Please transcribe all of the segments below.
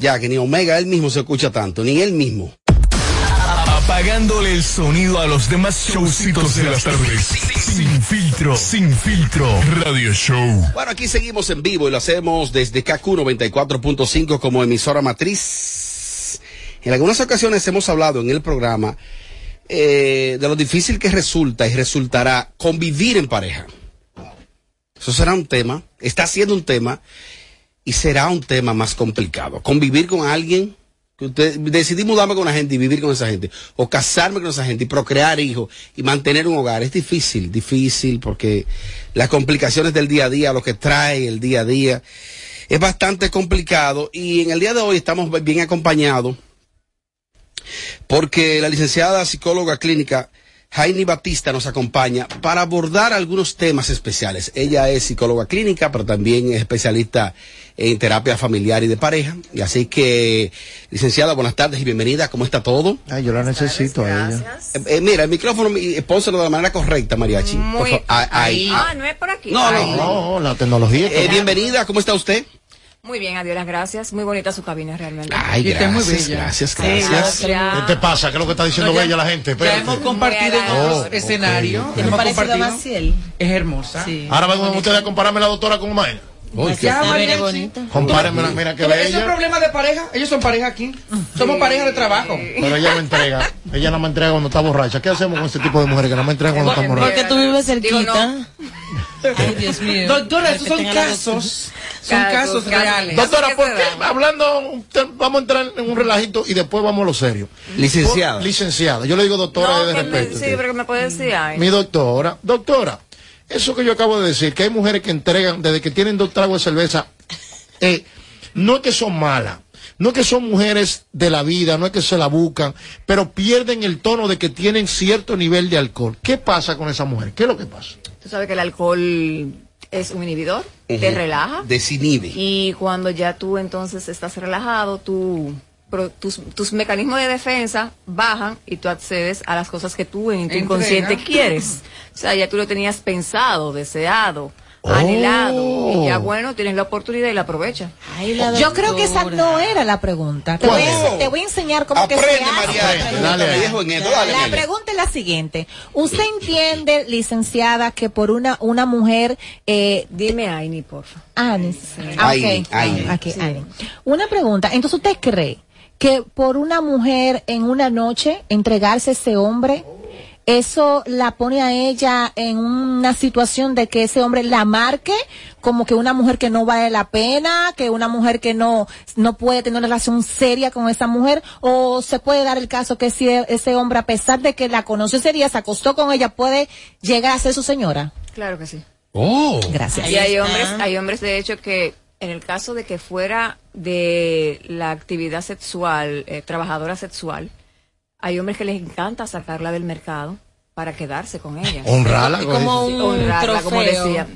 Ya que ni Omega él mismo se escucha tanto, ni él mismo. Apagándole el sonido a los demás showcitos de las tardes. Sin filtro, sin filtro. Radio Show. Bueno, aquí seguimos en vivo y lo hacemos desde KQ 94.5 como emisora matriz. En algunas ocasiones hemos hablado en el programa eh, de lo difícil que resulta y resultará convivir en pareja. Eso será un tema, está siendo un tema y será un tema más complicado. Convivir con alguien decidí mudarme con una gente y vivir con esa gente, o casarme con esa gente y procrear hijos y mantener un hogar, es difícil, difícil porque las complicaciones del día a día, lo que trae el día a día, es bastante complicado y en el día de hoy estamos bien acompañados porque la licenciada psicóloga clínica Jaime Batista nos acompaña para abordar algunos temas especiales. Ella es psicóloga clínica, pero también es especialista en terapia familiar y de pareja. Y así que, licenciada, buenas tardes y bienvenida. ¿Cómo está todo? Ay, yo la necesito a ella. Eh, eh, mira, el micrófono, eh, pónselo de la manera correcta, Mariachi. Muy, Por fa- ah, ahí. Ah, no es por aquí. No, no, No, la tecnología. Eh, bienvenida, ¿cómo está usted? Muy bien, adiós, las gracias. Muy bonita su cabina realmente. Ay, Y es muy gracias, bella. gracias, Sí, gracias. ya- ¿Qué te pasa? ¿Qué es lo que está diciendo No, ya- bella la gente? Ya Espérate. hemos compartido en Muy otros agradable. escenarios. Ok. Hemos compartido. Es hermosa. Sí. Ahora vengan ustedes a compararme la doctora con Mayra. Uy, qué- Está bonita. Compárenme, mira que Pero ese es bella. problema de pareja. Ellos son pareja aquí. Somos pareja de trabajo. Pero ella me entrega. Ella no me entrega cuando está borracha. ¿Qué hacemos con este tipo de mujeres que no me entregan cuando están borrachas? Porque tú vives Digo, no. cerquita. Ay, Dios mío. Doctora, esos son casos. Son Casos, casos reales. Doctora, ¿qué ¿por qué? Hablando, vamos a entrar en un relajito y después vamos a lo serio. Licenciada. Licenciada. Yo le digo doctora No, de respeto. sí, pero que me puede decir. Ay. Mi doctora, doctora, eso que yo acabo de decir, que hay mujeres que entregan desde que tienen dos tragos de cerveza, eh, no es que son malas, no es que son mujeres de la vida, no es que se la buscan, pero pierden el tono de que tienen cierto nivel de alcohol. ¿Qué pasa con esa mujer? ¿Qué es lo que pasa? Tú sabes que el alcohol es un inhibidor, te relaja. Desinhibe. Y cuando ya tú entonces estás relajado, tú, pro- tus, tus mecanismos de defensa bajan y tú accedes a las cosas que tú en tu Entrega. inconsciente quieres. O sea, ya tú lo tenías pensado, deseado, Oh. anhelado. Y ya bueno, tienes la oportunidad y la aprovechas. Yo creo que esa no era la pregunta. Te voy, a, te voy a enseñar cómo que se Aprende, hace. María. Aprende, dale dale, La pregunta es la siguiente. ¿Usted entiende, licenciada, que por una, una mujer... Eh, Dime, Aini, porfa. Anis. Ah, Aini, ok. Aini. Ok, Aini. Una pregunta. Entonces, ¿usted cree que por una mujer en una noche entregarse a ese hombre, eso la pone a ella en una situación de que ese hombre la marque como que una mujer que no vale la pena, que una mujer que no, no puede tener una relación seria con esa mujer, o se puede dar el caso que si ese hombre, a pesar de que la conoció ese día, se acostó con ella, puede llegar a ser su señora? Claro que sí. Oh. Gracias. Y hay hombres, hay hombres de hecho que en el caso de que fuera de la actividad sexual, eh, trabajadora sexual, hay hombres que les encanta sacarla del mercado para quedarse con ella. Honrarla. Como un honrarla, como trofeo. decía.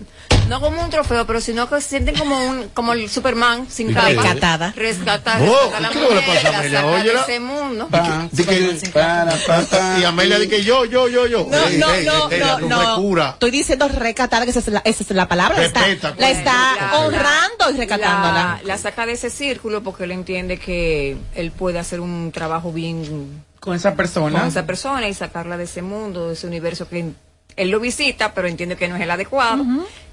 No como un trofeo, pero sino que se sienten como un, como el Superman sin capa. Rescatada. Rescatar, Oh, rescatar a la ¿qué le pasa a Amelia? Óyela. ese mundo. Pa, Di que- para, pa, pa. Y Amelia dice que yo, yo, yo, yo. No, Ey, no, ey, no, ey, no, ey, no. Estoy diciendo recatada, que esa es la, esa es la palabra. La está, Respeta, la pues. está La- honrando y la, recatándola. la saca de ese círculo porque él entiende que él puede hacer un trabajo bien Con esa persona. con esa persona y sacarla de ese mundo, de ese universo que él lo visita, pero entiende que no es el adecuado.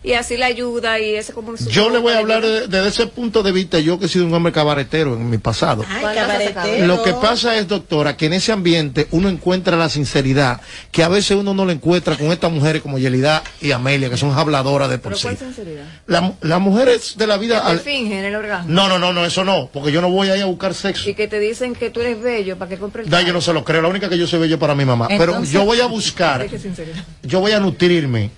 Y así la ayuda y ese como Yo le voy a hablar de- desde ese punto de vista, yo que he sido un hombre cabaretero en mi pasado. Ay, cabaretero. Lo que pasa es, doctora, que en ese ambiente uno encuentra la sinceridad que a veces uno no la encuentra con estas mujeres como Yelida y Amelia, que son habladoras de por ¿Pero sí. cuál sinceridad? La- Las mujeres de la vida... Que al- fingen el orgasmo. No, no, no, no, eso no, porque yo no voy ahí a buscar sexo. Y que te dicen que tú eres bello para que compre el Da, yo no se lo creo, la única que yo soy bello para mi mamá. Pero yo voy a buscar. yo voy a nutrirme,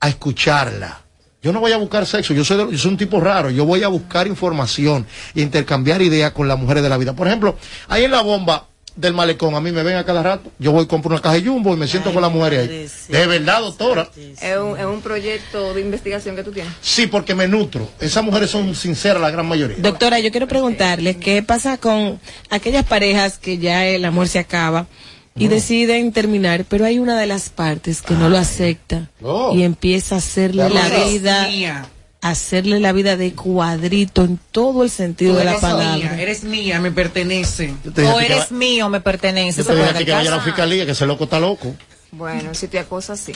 a escucharla. Yo no voy a buscar sexo, yo soy, de- yo soy un tipo raro, yo voy a buscar información e intercambiar ideas con las mujeres de la vida. Por ejemplo, ahí en la bomba del malecón, a mí me ven a cada rato, yo voy, compro una caja de jumbo y me siento con las mujeres ahí. De verdad, doctora. Es un, es un proyecto de investigación que tú tienes. Sí, porque me nutro. Esas mujeres son sinceras, la gran mayoría. Doctora, yo quiero preguntarle qué pasa con aquellas parejas que ya el amor se acaba y deciden terminar, pero hay una de las partes que no lo acepta Oh. y empieza a hacerle la vida Mía. hacerle la vida de cuadrito en todo el sentido Tú de la palabra. mía, eres mía, me pertenece. O que eres va- mío, me pertenece. yo se te dije que vaya a la fiscalía, que ese loco está loco. Bueno, si te acosas, sí.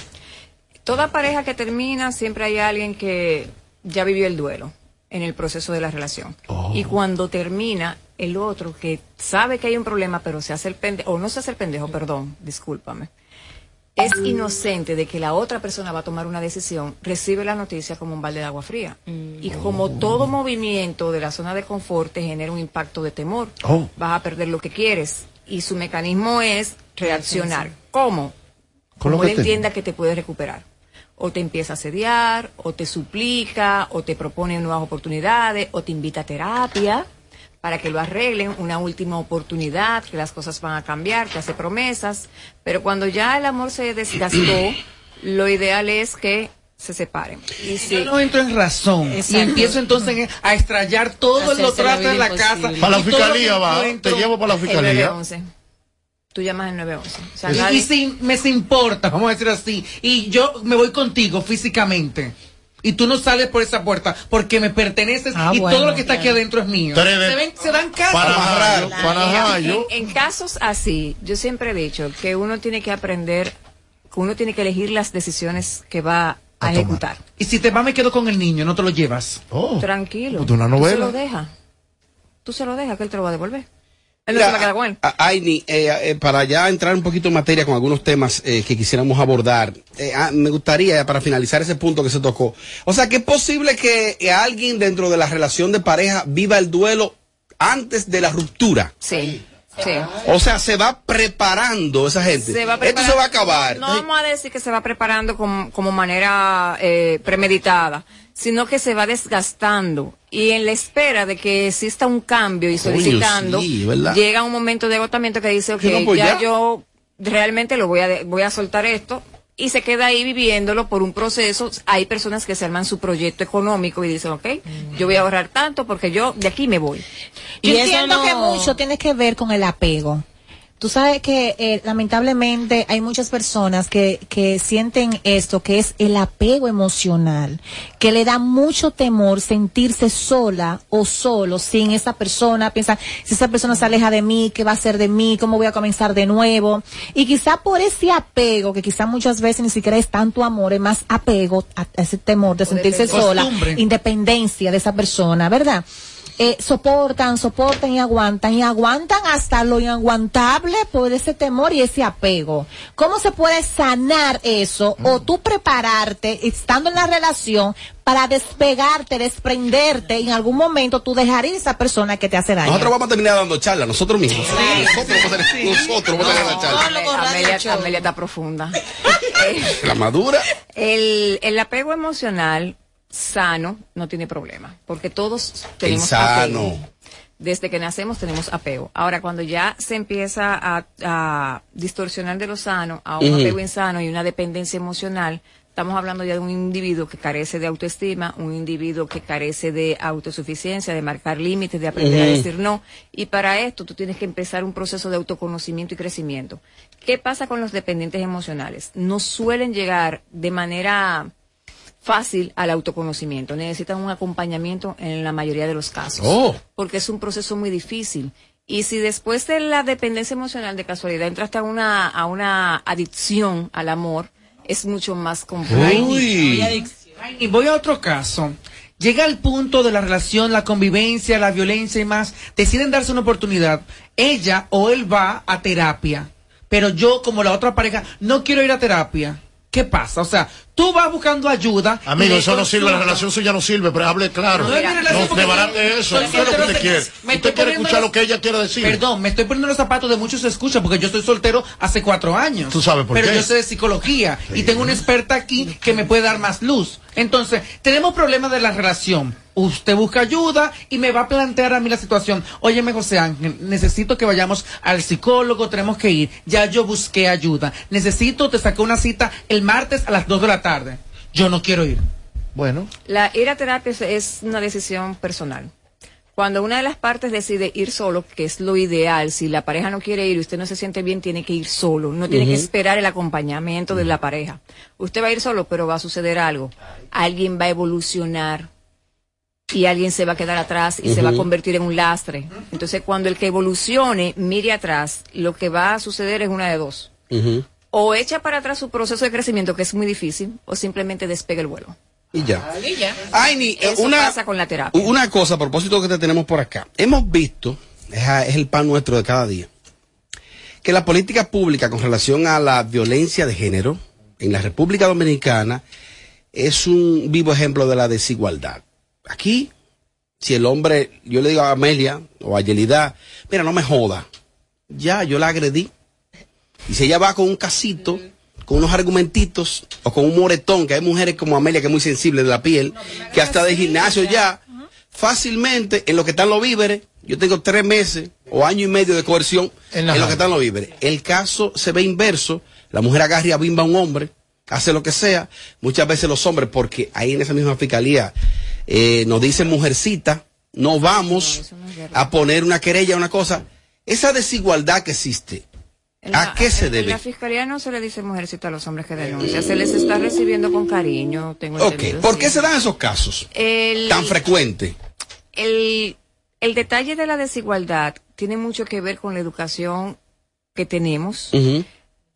Toda pareja que termina, siempre hay alguien que ya vivió el duelo en el proceso de la relación. Y cuando termina, el otro que sabe que hay un problema, pero se hace el pendejo, o no se hace el pendejo, perdón, discúlpame, es inocente de que la otra persona va a tomar una decisión, recibe la noticia como un balde de agua fría. Y como todo movimiento de la zona de confort te genera un impacto de temor, Oh. vas a perder lo que quieres. Y su mecanismo es reaccionar. ¿Cómo? Con lo como que tengo. entienda que te puede recuperar. O te empieza a asediar, o te suplica, o te propone nuevas oportunidades, o te invita a terapia para que lo arreglen, una última oportunidad, que las cosas van a cambiar, te hace promesas, pero cuando ya el amor se desgastó, lo ideal es que se separen. Y si, Yo no entro en razón Exacto. y empiezo entonces a extrayar todo el Hacerse la otro de la casa. imposible. Para la fiscalía va, te llevo para la fiscalía. 911. Tú llamas el 911. O sea, Y, nadie- y si me se importa, vamos a decir así, y yo me voy contigo físicamente. Y tú no sales por esa puerta porque me perteneces Ah, y bueno, todo lo que está aquí adentro es mío. Se, ven- se dan casos. Para para amarrar, En, en casos así, yo siempre he dicho que uno tiene que aprender, que uno tiene que elegir las decisiones que va a, A tomar. ejecutar. Y si te va, me quedo con el niño, no te lo llevas. Oh. Tranquilo. Pues de una Tú se novela. lo dejas. Tú se lo dejas, que él te lo va a devolver. Él no se va a quedar con él. a- Aini, eh, eh, para ya entrar un poquito en materia con algunos temas eh, que quisiéramos abordar, eh, ah, me gustaría, para finalizar ese punto que se tocó, o sea, que es posible que alguien dentro de la relación de pareja viva el duelo antes de la ruptura. Sí. Sí. O sea, se va preparando esa gente. Se va Esto se va a acabar. No, no vamos a decir que se va preparando como, como manera eh, premeditada, sino que se va desgastando. Y en la espera de que exista un cambio y solicitando, llega un momento de agotamiento que dice, ok, no, pues ya, ya. yo realmente lo voy a, voy a soltar esto. Y se queda ahí viviéndolo por un proceso. Hay personas que se arman su proyecto económico y dicen, ok, yo voy a ahorrar tanto porque yo de aquí me voy. Yo Y eso entiendo no- que mucho tiene que ver con el apego. Tú sabes que eh, lamentablemente hay muchas personas que, que sienten esto, que es el apego emocional, que le da mucho temor sentirse sola o solo sin esa persona. Piensan, si esa persona se aleja de mí, ¿qué va a hacer de mí? ¿Cómo voy a comenzar de nuevo? Y quizá por ese apego, que quizá muchas veces ni siquiera es tanto amor, es más apego a a ese temor de sentirse sola, independencia de esa persona, ¿verdad? Eh, soportan, soportan y aguantan y aguantan hasta lo inaguantable por ese temor y ese apego. ¿Cómo se puede sanar eso o tú prepararte estando en la relación para despegarte, desprenderte y en algún momento tú dejar ir a esa persona que te hace daño? Nosotros vamos a terminar dando charla, nosotros mismos. Nosotros vamos a hacer, nosotros vamos a hacer la charla. Amelia, está profunda. La madura. El, el apego emocional sano no tiene problema, porque todos tenemos sano. apego. Desde que nacemos tenemos apego. Ahora, cuando ya se empieza a, a distorsionar de lo sano a un apego insano y una dependencia emocional, estamos hablando ya de un individuo que carece de autoestima, un individuo que carece de autosuficiencia, de marcar límites, de aprender a decir no. Y para esto tú tienes que empezar un proceso de autoconocimiento y crecimiento. ¿Qué pasa con los dependientes emocionales? No suelen llegar de manera fácil al autoconocimiento. Necesitan un acompañamiento en la mayoría de los casos. Oh. Porque es un proceso muy difícil. Y si después de la dependencia emocional de casualidad entraste a una, a una adicción al amor, es mucho más complejo. Uy. Y voy a otro caso. Llega el punto de la relación, la convivencia, la violencia y más. Deciden darse una oportunidad. Ella o él va a terapia. Pero yo, como la otra pareja, no quiero ir a terapia. ¿Qué pasa? O sea, tú vas buscando ayuda. Amigo, eso no sirve, la relación suya no sirve, pero hable claro. No No, debarate eso. soy ¿Qué es lo que usted quiere? me Usted quiere escuchar los- lo que ella quiere decir. Perdón, me estoy poniendo los zapatos de muchos escuchas porque yo estoy soltero hace cuatro años. Tú sabes por Pero qué. yo sé de psicología y tengo una experta aquí que me puede dar más luz. Entonces, tenemos problemas de la relación. Usted busca ayuda y me va a plantear a mí la situación. Óyeme, José Ángel, necesito que vayamos al psicólogo, tenemos que ir. Ya yo busqué ayuda. Necesito, te saqué una cita el martes a las 2 de la tarde. Yo no quiero ir. Bueno, La ir a terapia es- es una decisión personal. Cuando una de las partes decide ir solo, que es lo ideal, si la pareja no quiere ir y usted no se siente bien, tiene que ir solo. No tiene que esperar el acompañamiento de la pareja. Usted va a ir solo, pero va a suceder algo. Alguien va a evolucionar y alguien se va a quedar atrás y se va a convertir en un lastre. Entonces, cuando el que evolucione mire atrás, lo que va a suceder es una de dos. O echa para atrás su proceso de crecimiento, que es muy difícil, o simplemente despega el vuelo. Y ya. Ay, ni, eh, Eso una, pasa con la terapia. una cosa a propósito que te tenemos por acá. Hemos visto, es el pan nuestro de cada día, que la política pública con relación a la violencia de género en la República Dominicana es un vivo ejemplo de la desigualdad. Aquí, si el hombre, yo le digo a Amelia o a Yelida, mira, no me joda, ya, yo la agredí. Y si ella va con un casito, con unos argumentitos o con un moretón, que hay mujeres como Amelia que es muy sensible de la piel, que hasta de gimnasio ya, fácilmente en lo que están los víveres, yo tengo tres meses o año y medio de coerción En lo que están los víveres. El caso se ve inverso, la mujer agarra y abimba a un hombre, hace lo que sea, muchas veces los hombres, porque ahí en esa misma fiscalía eh, nos dicen mujercita, no vamos a poner una querella, una cosa. Esa desigualdad que existe, ¿A qué se debe? La fiscalía no se le dice mujercita a los hombres que denuncian, se les está recibiendo con cariño, tengo ¿por qué se dan esos casos El, tan frecuentes? el, el detalle de la desigualdad tiene mucho que ver con la educación que tenemos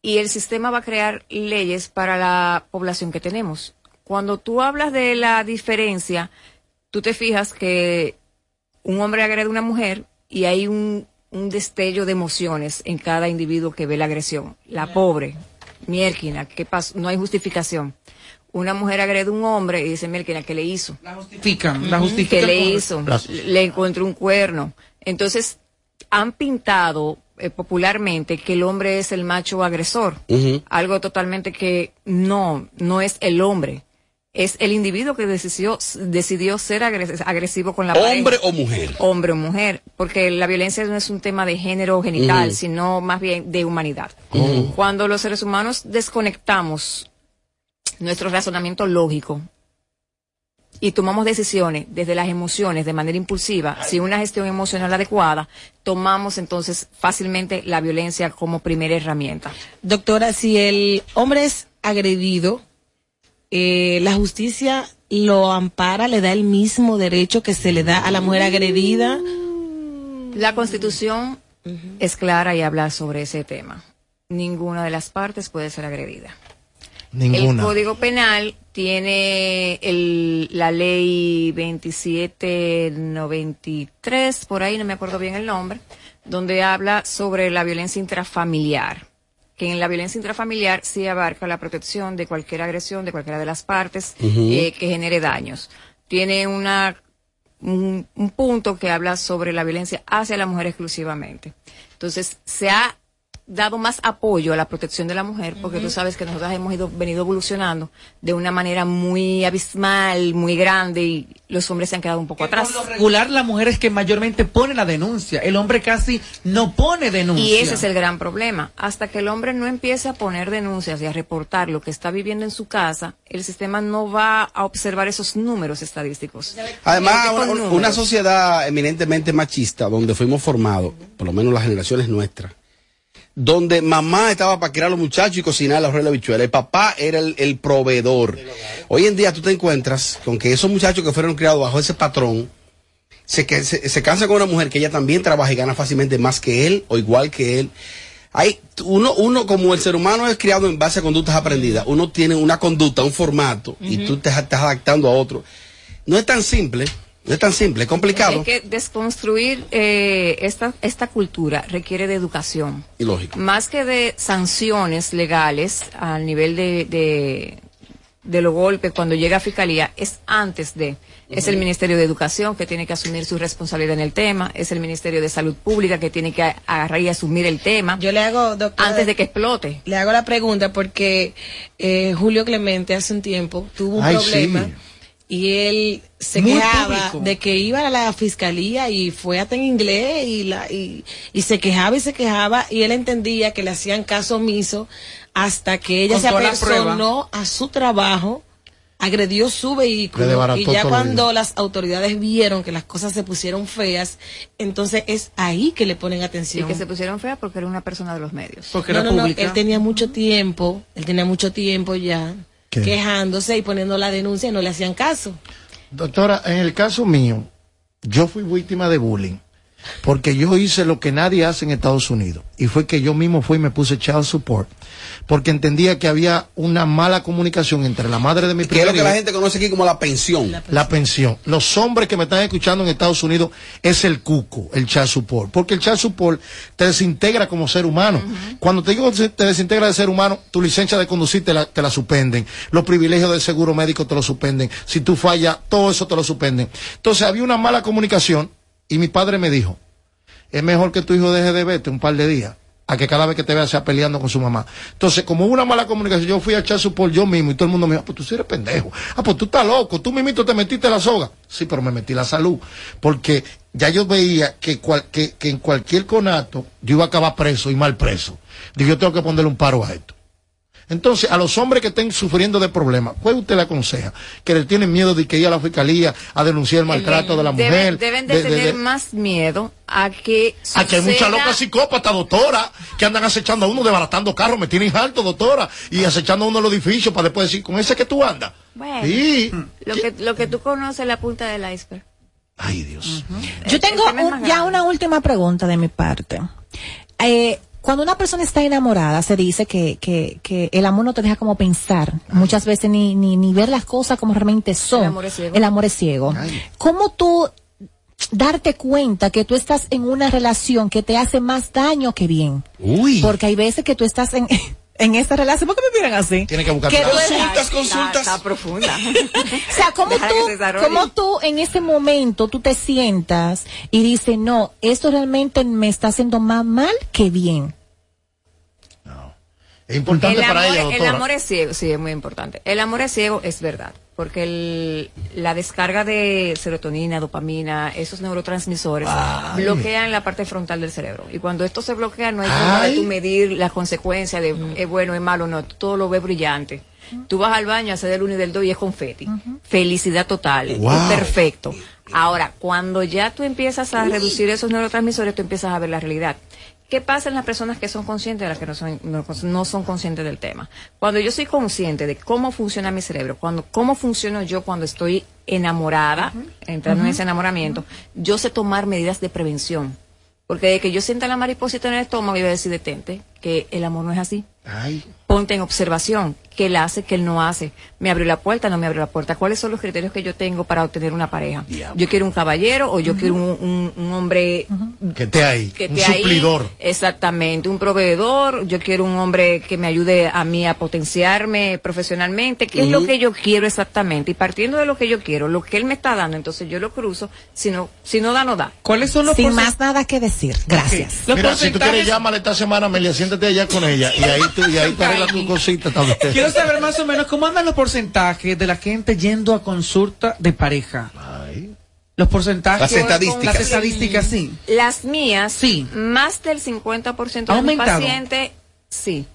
y el sistema va a crear leyes para la población que tenemos. Cuando tú hablas de la diferencia, tú te fijas que un hombre agrede a una mujer y hay un, un destello de emociones en cada individuo que ve la agresión. La pobre, Mierquina, ¿qué pasó? No hay justificación. Una mujer agrede a un hombre y dice, Mierquina, ¿qué le hizo? La justifican, la ¿Qué justifican. le con- hizo? Le encontró un cuerno. Entonces, han pintado eh, popularmente que el hombre es el macho agresor. Algo totalmente que no, no es el hombre. Es el individuo que decidió, decidió ser agres- agresivo con la ¿Hombre pareja. o mujer? Hombre o mujer, porque la violencia no es un tema de género genital, sino más bien de humanidad. Cuando los seres humanos desconectamos nuestro razonamiento lógico y tomamos decisiones desde las emociones de manera impulsiva, sin una gestión emocional adecuada, tomamos entonces fácilmente la violencia como primera herramienta. Doctora, si el hombre es agredido, eh, la justicia lo ampara, le da el mismo derecho que se le da a la mujer agredida. La Constitución es clara y habla sobre ese tema. Ninguna de las partes puede ser agredida. Ninguna. El Código Penal tiene el- la ley 2793, por ahí no me acuerdo bien el nombre, donde habla sobre la violencia intrafamiliar. Que en la violencia intrafamiliar sí abarca la protección de cualquier agresión de cualquiera de las partes eh, que genere daños. Tiene una un, un punto que habla sobre la violencia hacia la mujer exclusivamente. Entonces, se ha dado más apoyo a la protección de la mujer, porque tú sabes que nosotros hemos ido, venido evolucionando de una manera muy abismal, muy grande, y los hombres se han quedado un poco Que atrás. Por lo regular, la mujer es que mayormente pone la denuncia. El hombre casi no pone denuncia. Y ese es el gran problema. Hasta que el hombre no empiece a poner denuncias y a reportar lo que está viviendo en su casa, el sistema no va a observar esos números estadísticos. Además, una, sociedad eminentemente machista, donde fuimos formados, por lo menos las generaciones nuestras, donde mamá estaba para criar a los muchachos y cocinar la la bichuela, el papá era el, el proveedor. Hoy en día tú te encuentras con que esos muchachos que fueron criados bajo ese patrón, se, se, se cansan con una mujer que ella también trabaja y gana fácilmente más que él o igual que él. Hay uno, uno como el ser humano es criado en base a conductas aprendidas, uno tiene una conducta, un formato, y tú te estás adaptando a otro. No es tan simple, no es tan simple, es complicado Es que desconstruir eh, esta, esta cultura requiere de educación. y lógico. Más que de sanciones legales al nivel de, de, de los golpes cuando llega a fiscalía, es antes de. Es el Ministerio de Educación que tiene que asumir su responsabilidad en el tema, es el Ministerio de Salud Pública que tiene que agarrar y asumir el tema Yo le hago, doctora, antes de que explote. le hago la pregunta porque eh, Julio Clemente hace un tiempo tuvo un Ay, problema sí. Y él se Muy quejaba público. de que iba a la fiscalía y fue hasta en inglés y, la, y, y se quejaba y se quejaba y él entendía que le hacían caso omiso hasta que ella Con se apersonó a su trabajo agredió su vehículo y ya cuando las autoridades vieron que las cosas se pusieron feas, entonces es ahí que le ponen Y atención. que se pusieron feas porque era una persona de los medios. Porque No, era no, no, él tenía mucho tiempo, él tenía mucho tiempo ya ¿Qué? quejándose y poniendo la denuncia y no le hacían caso. Doctora, en el caso mío, yo fui víctima de bullying porque yo hice lo que nadie hace en Estados Unidos y fue que yo mismo fui y me puse child support porque entendía que había una mala comunicación entre la madre de mi Que es lo que la gente conoce aquí como la pensión. la pensión. Los hombres que me están escuchando en Estados Unidos es el cuco, el child support. Porque el child support te desintegra como ser humano. Cuando te digo que te desintegra de ser humano, tu licencia de conducir te la, te la suspenden. Los privilegios del seguro médico te lo suspenden. Si tú fallas, todo eso te lo suspenden. Entonces había una mala comunicación y mi padre me dijo, es mejor que tu hijo deje de verte un par de días a que cada vez que te vea sea peleando con su mamá. Entonces, como hubo una mala comunicación, yo fui a echar su por yo mismo y todo el mundo me dijo, ah, pues tú sí eres pendejo. Ah, pues tú estás loco, tú mismito te metiste la soga. Sí, pero me metí la salud. Porque ya yo veía que, cual- que, que en cualquier conato yo iba a acabar preso y mal preso. Digo, yo tengo que ponerle un paro a esto. Entonces, a los hombres que estén sufriendo de problemas, ¿cuál usted le aconseja? Que le tienen miedo de que ir a la fiscalía a denunciar el maltrato de la mujer. Deben de, tener más miedo a que Aquí hay mucha suceda- loca psicópata, doctora, que andan acechando a uno, desbaratando carros, me tienen alto, doctora, y acechando a uno en los edificios para después decir, con ese que tú andas. Bueno, Sí. lo que, lo que tú conoces es la punta del iceberg. Ay, Dios. Yo tengo tema es un- ya una última pregunta de mi parte. Eh, cuando una persona está enamorada, se dice que, que, que el amor no te deja como pensar, muchas veces ni, ni, ni ver las cosas como realmente son. El amor es ciego. El amor es ciego. ¿Cómo tú darte cuenta que tú estás en una relación que te hace más daño que bien? Uy. Porque hay veces que tú estás en, en esa relación, ¿por qué me miran así? Tiene que buscar Consultas, consultas. Está, profunda. o sea, ¿cómo tú, cómo tú en ese momento tú te sientas y dices, no, esto realmente me está haciendo más mal que bien? Es importante el, para amor, ella, el amor es ciego, sí, es muy importante. El amor es ciego, es verdad. Porque el- la descarga de serotonina, dopamina, esos neurotransmisores bloquean la parte frontal del cerebro. Y cuando esto se bloquea, no hay forma de tú medir las consecuencias de es bueno, es malo, no. Todo lo ves brillante. Tú vas al baño, haces del 1 y del 2 y es confeti. Felicidad total. Wow. Es perfecto. Ahora, cuando ya tú empiezas a reducir esos neurotransmisores, tú empiezas a ver la realidad. ¿Qué pasa en las personas que son conscientes de las que no son, no, no son conscientes del tema? Cuando yo soy consciente de cómo funciona mi cerebro, cuando cómo funciono yo cuando estoy enamorada, entrando en ese enamoramiento, yo sé tomar medidas de prevención. Porque de que yo sienta la mariposita en el estómago, yo voy a decir detente, que el amor no es así. Ay, Ponte en observación, qué él hace, qué él no hace. Me abrió la puerta, no me abrió la puerta. ¿Cuáles son los criterios que yo tengo para obtener una pareja? Yo quiero un caballero o yo quiero un, un- un hombre que esté ahí. que un ahí. suplidor. Exactamente, un proveedor. Yo quiero un hombre que me ayude a mí a potenciarme profesionalmente. ¿Qué es lo que yo quiero exactamente? Y partiendo de lo que yo quiero, lo que él me está dando, entonces yo lo cruzo. Si no, si no da, no da. ¿Cuáles son los Sin más nada que decir. Gracias. Mira, si tú quieres, llámale esta semana, Amelia, siéntate allá con ella y ahí tú, y ahí te arreglas tu cosita también. Quiero saber más o menos cómo andan los porcentajes de la gente yendo a consulta de pareja. Ay. Los porcentajes. Las estadísticas. Las estadísticas, sí. Las mías, Sí. más del 50% ¿Ha de aumentado? pacientes, sí.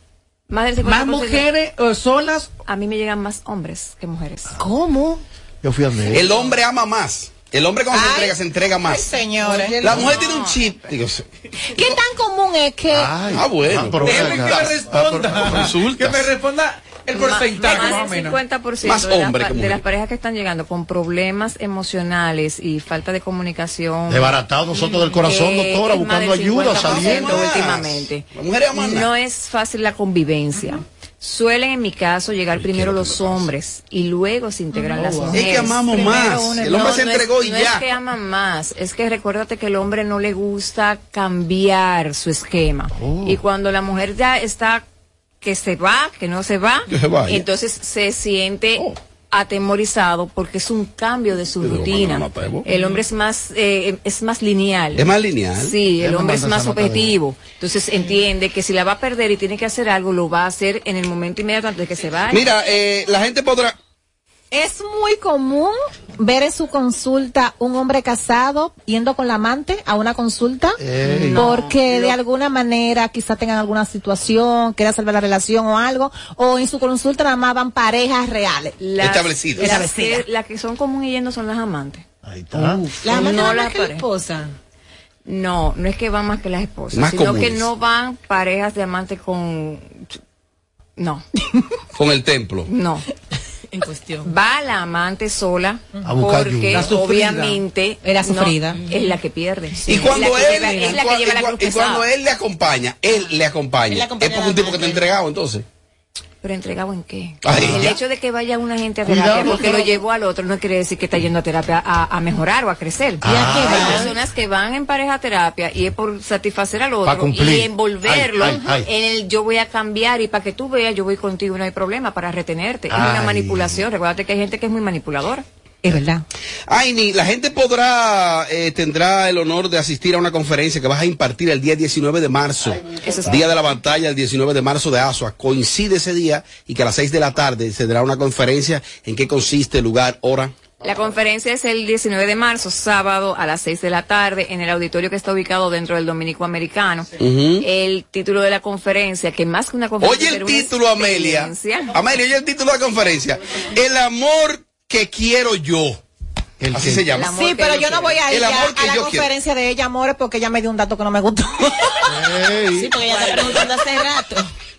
Más del 50%. Más mujeres eh, solas. A mí me llegan más hombres que mujeres. ¿Cómo? Yo fui a donde El hombre ama más. El hombre cuando se Ay. entrega, se entrega más. señores. La mujer tiene un chip. Digo. ¿Qué tan común es que Ay. Ah, bueno. Déjeme que me responda. Ah, pero- Consultas. Que me responda el porcentaje, más, más, o menos. 50% Más de, las hombre que de las parejas que están llegando con problemas emocionales y falta de comunicación. Desbaratado nosotros del corazón, eh, doctora, buscando ayuda, 50% saliendo. últimamente. Las No es fácil la convivencia. Suelen, en mi caso, llegar primero los hombres y luego se integran las wow. mujeres. Es que amamos Primero más. El hombre No, se no entregó es, y no ya. es que aman más, es que recuérdate que el hombre no le gusta cambiar su esquema. Oh. Y cuando la mujer ya está que se va, que no se va, se entonces se siente Oh. Atemorizado porque es un cambio de su Pero, rutina. El hombre es más eh, es más lineal. Es más lineal. Sí, el hombre es más objetivo. Entonces entiende que si la va a perder y tiene que hacer algo, lo va a hacer en el momento inmediato antes de que se vaya. Mira, eh, la gente podrá. Es muy común ver en su consulta un hombre casado yendo con la amante a una consulta Ey. porque de alguna manera quizá tengan alguna situación, quiera salvar la relación o algo, o en su consulta nada más van parejas reales. Las- Establecidas. Las que, las que son común y yendo son las amantes. Ahí está. La amante No no la más que la pareja. esposa. No, no es que van más que las esposas, Más sino comunes. que no van parejas de amantes con... No, Con el templo. no. En cuestión. va la amante sola A buscar porque sufrida. obviamente Era no, sufrida. es la que pierde. Y cuando él, lleva- y y y cuando le acompaña, él le acompaña. Él le acompaña es porque un tipo que está amante. entregado, entonces. Pero entregado en qué? El hecho de que vaya una gente a Cuidado, terapia porque lo llevó al otro no quiere decir que está yendo a terapia a, a mejorar o a crecer. Ah. Hay personas que van en pareja a terapia y es por satisfacer al otro y envolverlo Ay, ay, ay. en el yo voy a cambiar y para que tú veas yo voy contigo no hay problema para retenerte. Es una manipulación. Recuérdate que hay gente que es muy manipuladora. Es verdad. Aini, la gente podrá, eh, tendrá el honor de asistir a una conferencia que vas a impartir el día 19 de marzo, Eso es- día de la batalla, el 19 de marzo de Asua. Coincide ese día y que a las 6 de la tarde se dará una conferencia. ¿En qué consiste, lugar, hora? La conferencia es el 19 de marzo, sábado a las 6 de la tarde, en el auditorio que está ubicado dentro del Dominico Americano. El título de la conferencia, que más que una conferencia. Oye el título, Amelia. Amelia, oye el título de la conferencia. El amor que quiero yo. El Así que- se llama. Sí, pero yo yo no voy a ir El a, a la yo quiero. conferencia de ella, amores, porque ella me dio un dato que no me gustó. Ey. Sí, porque ella está preguntando hace rato.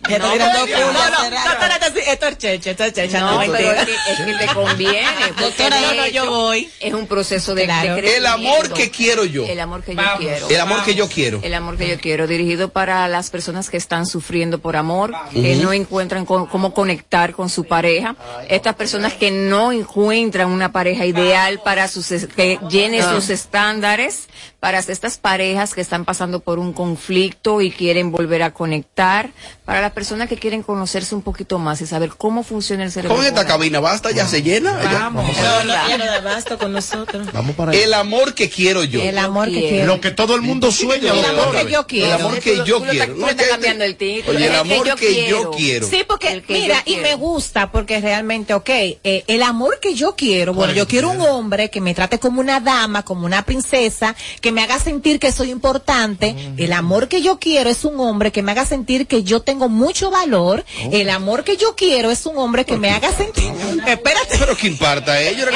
Ya está No, tirando pero- culo no, hace no, rato. no, no, no, esto es cheche, esto es cheche. No, No, pero es que, es que te conviene. Doctora, no, no, yo voy. Es un proceso de, de Claro. crecimiento. El amor que quiero yo. El amor que yo Vamos. quiero. El amor que yo quiero. El amor que yo quiero, dirigido para las personas que están sufriendo por amor, que no encuentran con- cómo conectar con su pareja, estas personas que no encuentran una pareja ideal para sus es- que llene sus estándares, para estas parejas que están pasando por un conflicto y quieren volver a conectar, para las personas que quieren conocerse un poquito más y saber cómo funciona el cerebro. Con esta humano. cabina basta, ya se llena. Ya. Vamos. No, no, basto con nosotros. Vamos para allá. El amor que quiero yo. El amor que quiero. Lo que todo el mundo sueña, El amor que yo El quiero. amor que yo quiero. No, que- cambiando el título. Oye, el el amor yo que yo quiero. Sí, porque El que mira, y me gusta porque realmente, ok, eh, el amor que yo quiero, bueno, yo quiero un hombre que me trate como una dama, como una princesa, que me me haga sentir que soy importante. El amor que yo quiero es un hombre que me haga sentir que yo tengo mucho valor. El amor que yo quiero es un hombre que me haga sentir. Espérate. Pero que imparta ellos.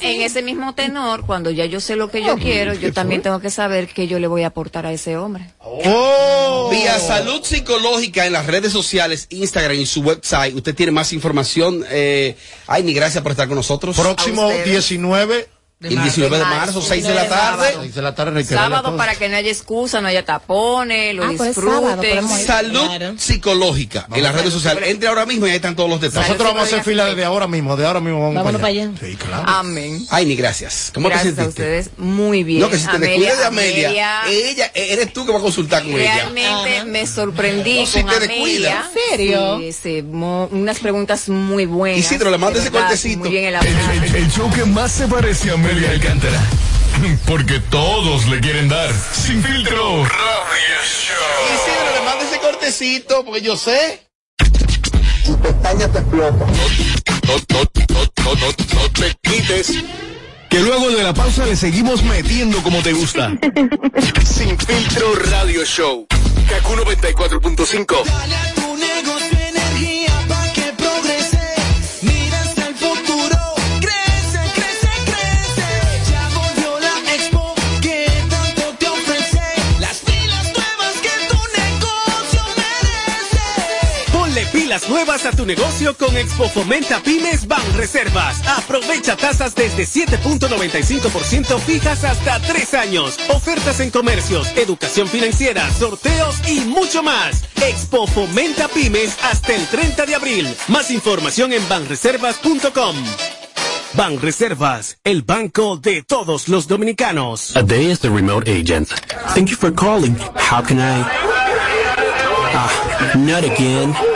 En ese mismo tenor, cuando ya yo sé lo que yo quiero, yo también tengo que saber que yo le voy a aportar a ese hombre. Oh. Vía Salud Psicológica en las redes sociales, Instagram y su website. Usted tiene más información. Eh, ay, mi gracias por estar con nosotros. Próximo 19 de el 19 de marzo, 6 de la tarde. 6 de la tarde. Sábado para que no haya excusa, no haya tapones, lo ah, pues disfruten. Pues Salud claro. psicológica vamos en las redes sociales. Entre ahora mismo y ahí están todos los detalles. Nosotros vamos a hacer fila desde ahora mismo, de ahora mismo vamos Vámonos para allá. Sí, claro. Amén. Ay, ni gracias. ¿Cómo gracias te sentiste? a ustedes, muy bien. No, que si te descuidas de Amelia, Amelia, ella, eh, eres tú que vas a consultar con Realmente ella. Realmente me sorprendí no, si te Amelia. ¿En serio? Sí, sí, unas preguntas muy buenas. Isidro, le manda ese cortecito. El show que más se parece a Amelia Alcántara. Porque todos le quieren dar. Sin filtro. Radio Show. Isidro, le manda ese cortecito, porque yo sé. No, no, no, no, no, no te quites. Que luego de la pausa le seguimos metiendo como te gusta. Sin filtro Radio Show. Kaku 94.5. Dale a tu negocio Nuevas a tu negocio con Expo Fomenta Pymes Ban Reservas. Aprovecha tasas desde 7.95% fijas hasta 3 años. Ofertas en comercios, educación financiera, sorteos y mucho más. Expo Fomenta Pymes hasta el 30 de abril. Más información en banreservas.com. Ban Reservas, el banco de todos los dominicanos. A day as the remote agent. Thank you for calling. How can I? Ah, not again.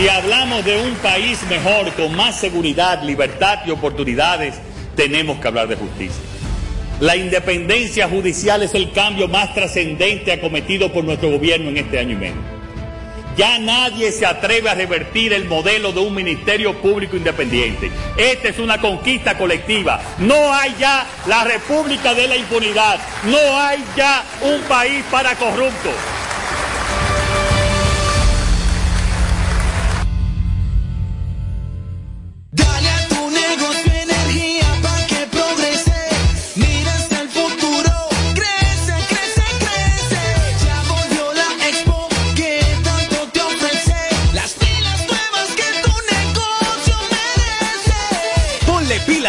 Si hablamos de un país mejor, con más seguridad, libertad y oportunidades, tenemos que hablar de justicia. La independencia judicial es el cambio más trascendente acometido por nuestro gobierno en este año y medio. Ya nadie se atreve a revertir el modelo de un ministerio público independiente. Esta es una conquista colectiva. No hay ya la república de la impunidad. No hay ya un país para corruptos.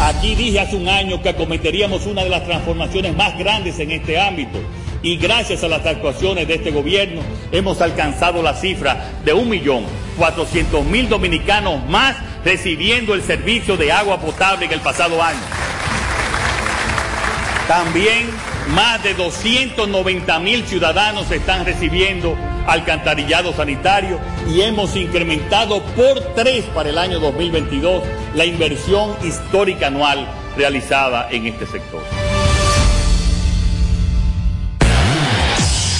Aquí dije hace un año que acometeríamos una de las transformaciones más grandes en este ámbito y gracias a las actuaciones de este gobierno hemos alcanzado la cifra de 1.400.000 dominicanos más recibiendo el servicio de agua potable en el pasado año. También más de 290 mil ciudadanos están recibiendo alcantarillado sanitario y hemos incrementado por tres para el año 2022 la inversión histórica anual realizada en este sector.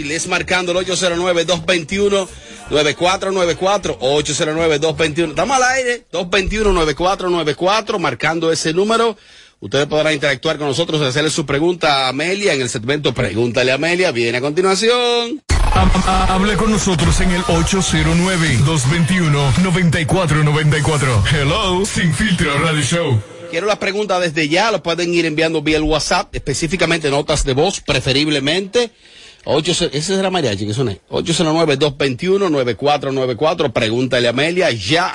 fácil, es marcando el 809-221-9494. 809-221. Estamos al aire. 221-9494. Marcando ese número. Ustedes podrán interactuar con nosotros y hacerle su pregunta a Amelia en el segmento Pregúntale a Amelia. Viene a continuación. Hable con nosotros en el 809-221-9494. Hello, Sin filtro radio show. Quiero las preguntas desde ya, lo pueden ir enviando vía el WhatsApp, específicamente notas de voz, preferiblemente. 8, ese será mariachi que suena. 809-221-9494. Pregúntale a Amelia ya.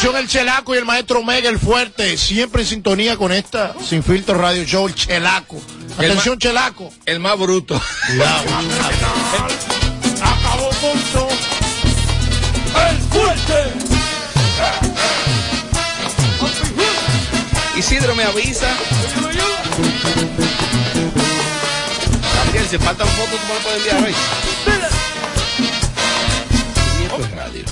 Atención el Chelaco y el maestro Omega, el fuerte, siempre en sintonía con esta Sin Filtro Radio Show, el Chelaco. Atención Chelaco. El más bruto. Acabó con todo. El fuerte. Isidro me avisa. Gabriel, si faltan fotos, tú me lo puedes enviar hoy. Y esto es radio.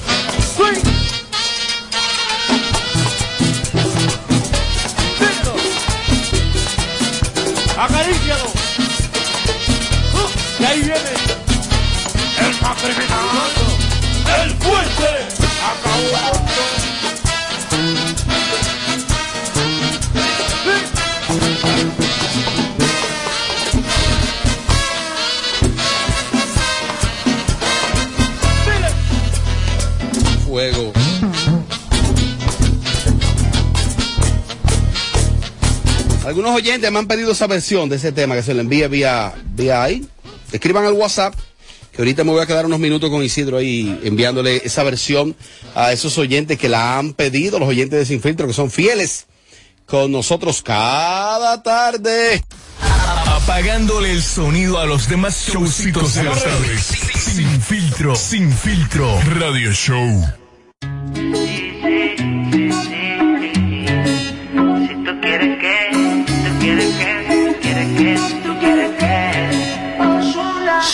Acarícialo. Y ahí viene el más criminal, el fuerte. Acabó. Fuego. Algunos oyentes me han pedido esa versión de ese tema que se le envíe vía, vía ahí. Escriban al WhatsApp, que ahorita me voy a quedar unos minutos con Isidro ahí enviándole esa versión a esos oyentes que la han pedido, los oyentes de Sin Filtro, que son fieles con nosotros cada tarde. Apagándole el sonido a los demás showcitos de las tardes. Sin filtro, sin filtro. Radio Show.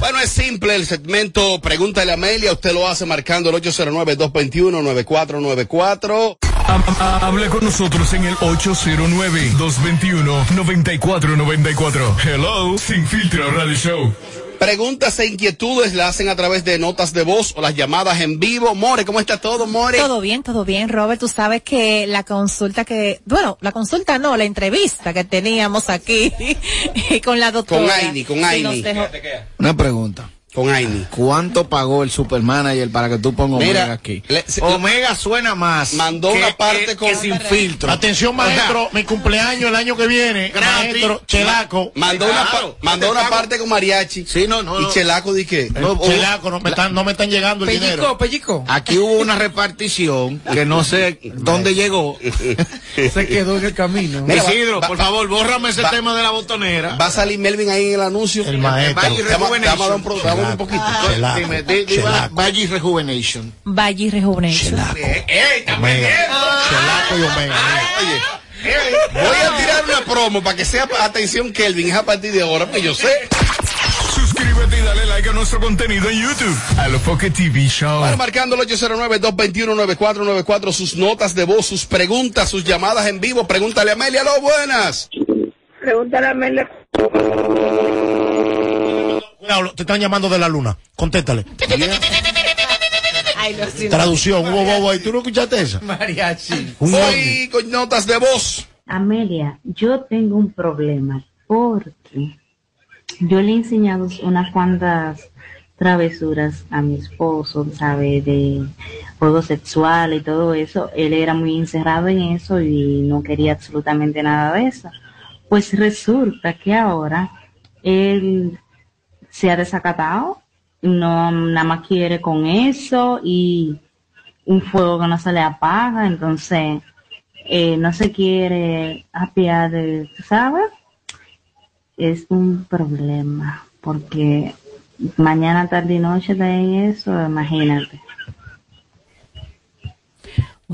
Bueno, es simple el segmento Pregúntale a Amelia. Usted lo hace marcando el 809-221-9494. Hable con nosotros en el 809-221-9494. Hello, Sin Filtro Radio Show. Preguntas e inquietudes la hacen a través de notas de voz o las llamadas en vivo. More, ¿cómo está todo, More? Todo bien, todo bien, Robert. Tú sabes que la consulta que, bueno, la consulta no, la entrevista que teníamos aquí con la doctora. Con Aini, con Aini. dejó- Una pregunta. Con Aini. ¿Cuánto pagó el supermanager para que tú pongas Omega aquí? le- se- Omega suena más. Mandó que- una parte que- con- que sin filtro. Atención, maestro, mi cumpleaños el año que viene. Gratis. Maestro Chelaco. Mandó una, pa- Claro. mandó Te una parte con mariachi. Sí, no, no, Y no. Chelaco di que. No, Chelaco, no me, están, no me están llegando el dinero. Pellico, pellico. Aquí hubo una repartición que no sé dónde llegó. Se quedó en el camino. Mira, Isidro, va- por va- favor, bórrame ese va- tema de la botonera. Va a salir Melvin ahí en el anuncio. El maestro. Vamos a dar un, dar un poquito. Chelaco. Dime, di- di- Chelaco. Valle Rejuvenation. Valle Rejuvenation. Chelaco. ¡Ey, está Omega. Chelaco y Omega. Oye, Voy a tirar una promo para que sea atención Kelvin, es a partir de ahora, porque yo sé. Suscríbete y dale like a nuestro contenido en YouTube. A lo Foque TV Show. Bueno, marcando el 809-221-9494, sus notas de voz, sus preguntas, sus llamadas en vivo. Pregúntale a Amelia, lo buenas. Pregúntale a Amelia. Cuidado, te están llamando de la luna. Contéstale. Ay, no, sí, no. Traducción, hubo bobo ahí. ¿Tú no escuchaste esa? Mariachi. Un Hoy con notas de voz. Amelia, yo tengo un problema porque yo le he enseñado unas cuantas travesuras a mi esposo, ¿sabe? De juego sexual y todo eso. Él era muy encerrado en eso y no quería absolutamente nada de eso. Pues resulta que ahora él se ha desacatado, no nada más quiere con eso y un fuego que no se le apaga, entonces eh, no se quiere apiar de, ¿sabes? Es un problema, porque mañana, tarde y noche de eso, imagínate.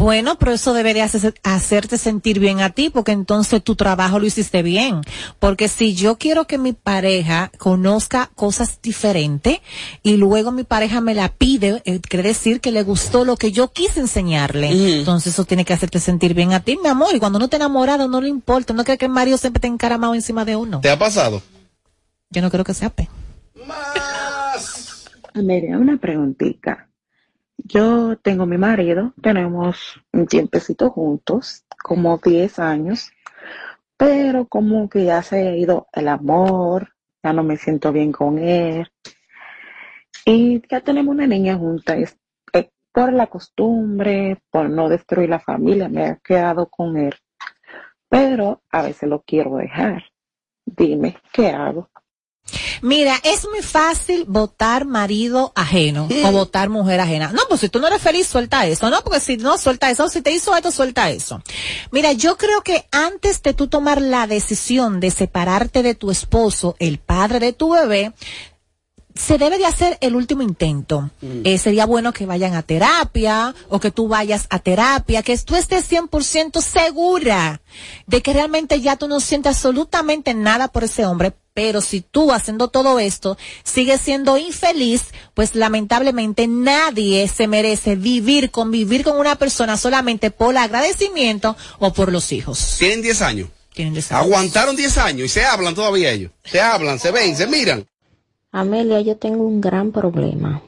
Bueno, pero eso debería hacer- hacerte sentir bien a ti, porque entonces tu trabajo lo hiciste bien. Porque si yo quiero que mi pareja conozca cosas diferentes y luego mi pareja me la pide, eh, quiere decir que le gustó lo que yo quise enseñarle. Entonces eso tiene que hacerte sentir bien a ti, mi amor. Y cuando uno está enamorado, no le importa. No cree que el marido siempre está encaramado encima de uno. ¿Te ha pasado? Yo no creo que sea pe. Amelia, una preguntita. Yo tengo mi marido, tenemos un tiempecito juntos, como 10 años, pero como que ya se ha ido el amor, ya no me siento bien con él. Y ya tenemos una niña junta, y es- eh, por la costumbre, por no destruir la familia, me he quedado con él. Pero a veces lo quiero dejar. Dime, ¿qué hago? Mira, es muy fácil votar marido ajeno o votar mujer ajena. No, pues si tú no eres feliz, suelta eso, ¿no? Porque si no, suelta eso. Si te hizo esto, suelta eso. Mira, yo creo que antes de tú tomar la decisión de separarte de tu esposo, el padre de tu bebé, se debe de hacer el último intento. Eh, sería bueno que vayan a terapia o que tú vayas a terapia, que tú estés 100% segura de que realmente ya tú no sientes absolutamente nada por ese hombre. Pero si tú haciendo todo esto sigues siendo infeliz, pues lamentablemente nadie se merece vivir, convivir con una persona solamente por el agradecimiento o por los hijos. Tienen 10 años. Tienen 10 años. Aguantaron 10 años y se hablan todavía ellos. Se hablan, se ven, se miran. Amelia, yo tengo un gran problema.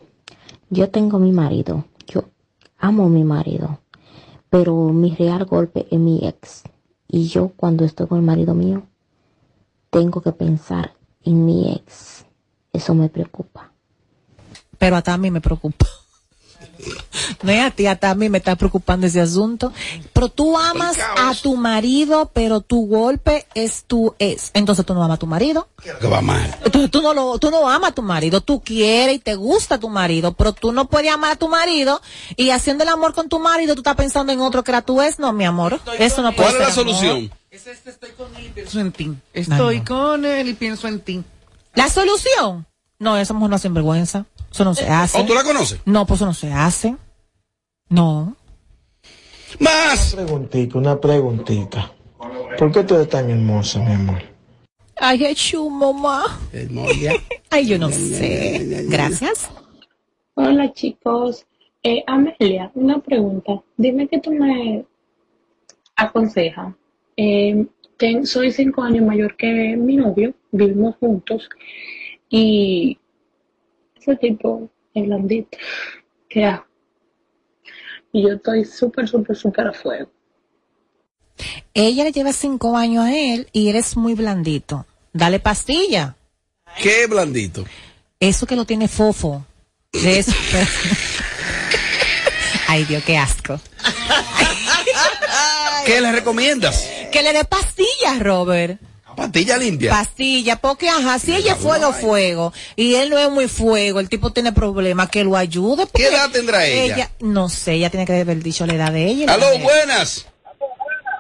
Yo tengo mi marido. Yo amo a mi marido. Pero mi real golpe es mi ex. Y yo cuando estoy con el marido mío, tengo que pensar en mi ex. Eso me preocupa. pero hasta a mí me preocupa. No es a ti, hasta a mí me está preocupando ese asunto. Pero tú amas a tu marido, pero tu golpe es tu ex. Entonces tú no amas a tu marido. Que va mal. Tú, tú no lo, tú no amas a tu marido. Tú quieres y te gusta tu marido, pero tú no puedes amar a tu marido y haciendo el amor con tu marido tú estás pensando en otro que era tu ex. No, mi amor. Eso no puede ¿Cuál es la ser amor. solución? Pienso en ti. Estoy con él y pienso en ti. ¿La solución? No, esa mujer no es sinvergüenza. Eso no se hace. ¿O tú la conoces? No, pues eso no se hace. No. Más. Una preguntita, una preguntita. ¿Por qué tú eres tan hermosa, mi amor? Ay, es chu, mamá. Ay, yo no sé. Gracias. Hola chicos, eh, Amelia, una pregunta. Dime que tú me aconsejas. Eh, ten- soy cinco años mayor que mi novio, vivimos juntos y ese tipo es blandito. ¿Qué hago? Y yo estoy súper, súper, súper a fuego. Ella le lleva cinco años a él y eres muy blandito. Dale pastilla. Qué blandito. Eso que lo tiene fofo. De eso. Ay, Dios, qué asco. ¿Qué le recomiendas? Que le dé pastillas, Robert. Pastilla limpia. Pastilla, porque ajá, si ella es fuego, fuego, y él no es muy fuego, el tipo tiene problemas, que lo ayude. porque ¿Qué edad tendrá ella? No sé, ella tiene que haber dicho la edad de ella. Aló, buenas.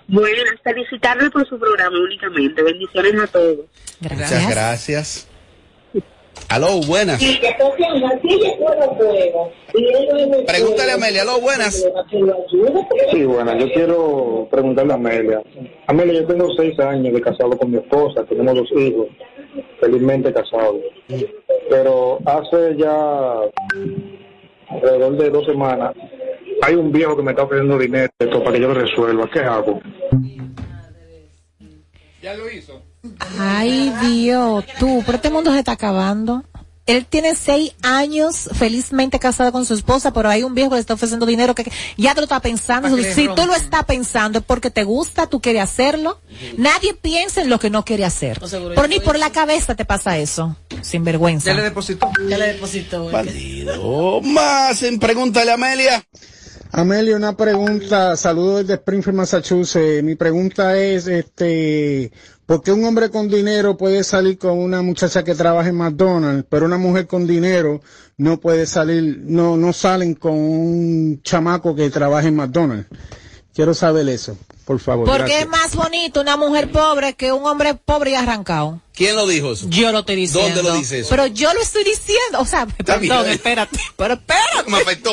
Buenas, felicitarle por su programa únicamente. Bendiciones a todos. Muchas gracias. Aló, buenas. Pregúntale a Amelia, aló, buenas. Sí, bueno, yo quiero preguntarle a Amelia. Amelia, yo tengo seis años de casado con mi esposa, tenemos dos hijos, felizmente casados. Pero hace ya alrededor de dos semanas, hay un viejo que me está ofreciendo dinero esto para que yo lo resuelva. ¿Qué hago? Ya lo hizo. Ay, Dios, tú, pero este mundo se está acabando. Él tiene seis años felizmente casado con su esposa, pero hay un viejo que le está ofreciendo dinero que ya te lo está pensando. Si tú lo estás pensando es porque te gusta, tú quieres hacerlo. Nadie piensa en lo que no quiere hacer. Por ni por la cabeza te pasa eso. Sin vergüenza. Ya le depositó. Ya le depositó. Bandido. Más en Pregúntale a Amelia. Amelia, una pregunta, saludos desde Springfield, Massachusetts. Mi pregunta es, este, ¿por qué un hombre con dinero puede salir con una muchacha que trabaja en McDonald's, pero una mujer con dinero no puede salir, no, no salen con un chamaco que trabaja en McDonald's? Quiero saber eso, por favor. Porque gracias. es más bonito una mujer pobre que un hombre pobre y arrancado. ¿Quién lo dijo eso? Yo lo estoy diciendo. ¿Dónde lo dice eso? Pero yo lo estoy diciendo. O sea, Está bien. perdón, espérate. Pero espérate. Me afectó.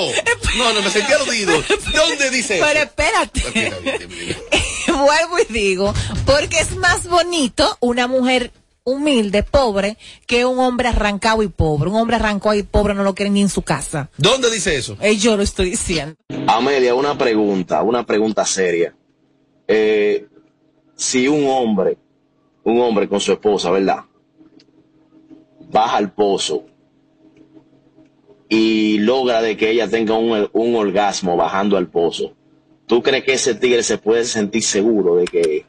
No, no, me sentí aludido. ¿Dónde dice eso? Pero espérate. Vuelvo y digo, porque es más bonito una mujer humilde, pobre, que un hombre arrancado y pobre. Un hombre arrancado y pobre no lo quiere ni en su casa. ¿Dónde dice eso? Eh, yo lo estoy diciendo. Amelia, una pregunta, una pregunta seria. Eh, si un hombre, un hombre con su esposa, ¿verdad? Baja al pozo y logra de que ella tenga un, un orgasmo bajando al pozo, ¿tú crees que ese tigre se puede sentir seguro de que,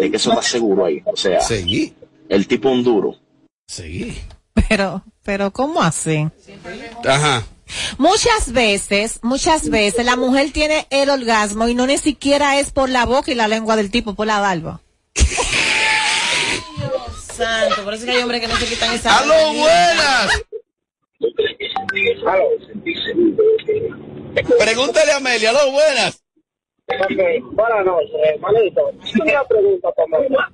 de que eso está seguro ahí? O sea, el tipo un duro. Sí. Pero, pero, ¿cómo hacen? Ajá. Muchas veces, muchas veces la mujer tiene el orgasmo y no ni siquiera es por la boca y la lengua del tipo, por la barba. Santo, por eso que hay hombres que no se quitan esa. ¡Aló, buenas! Pregúntale a Amelia, aló, buenas. Buenas noches, hermanito. Tengo una pregunta para mamá.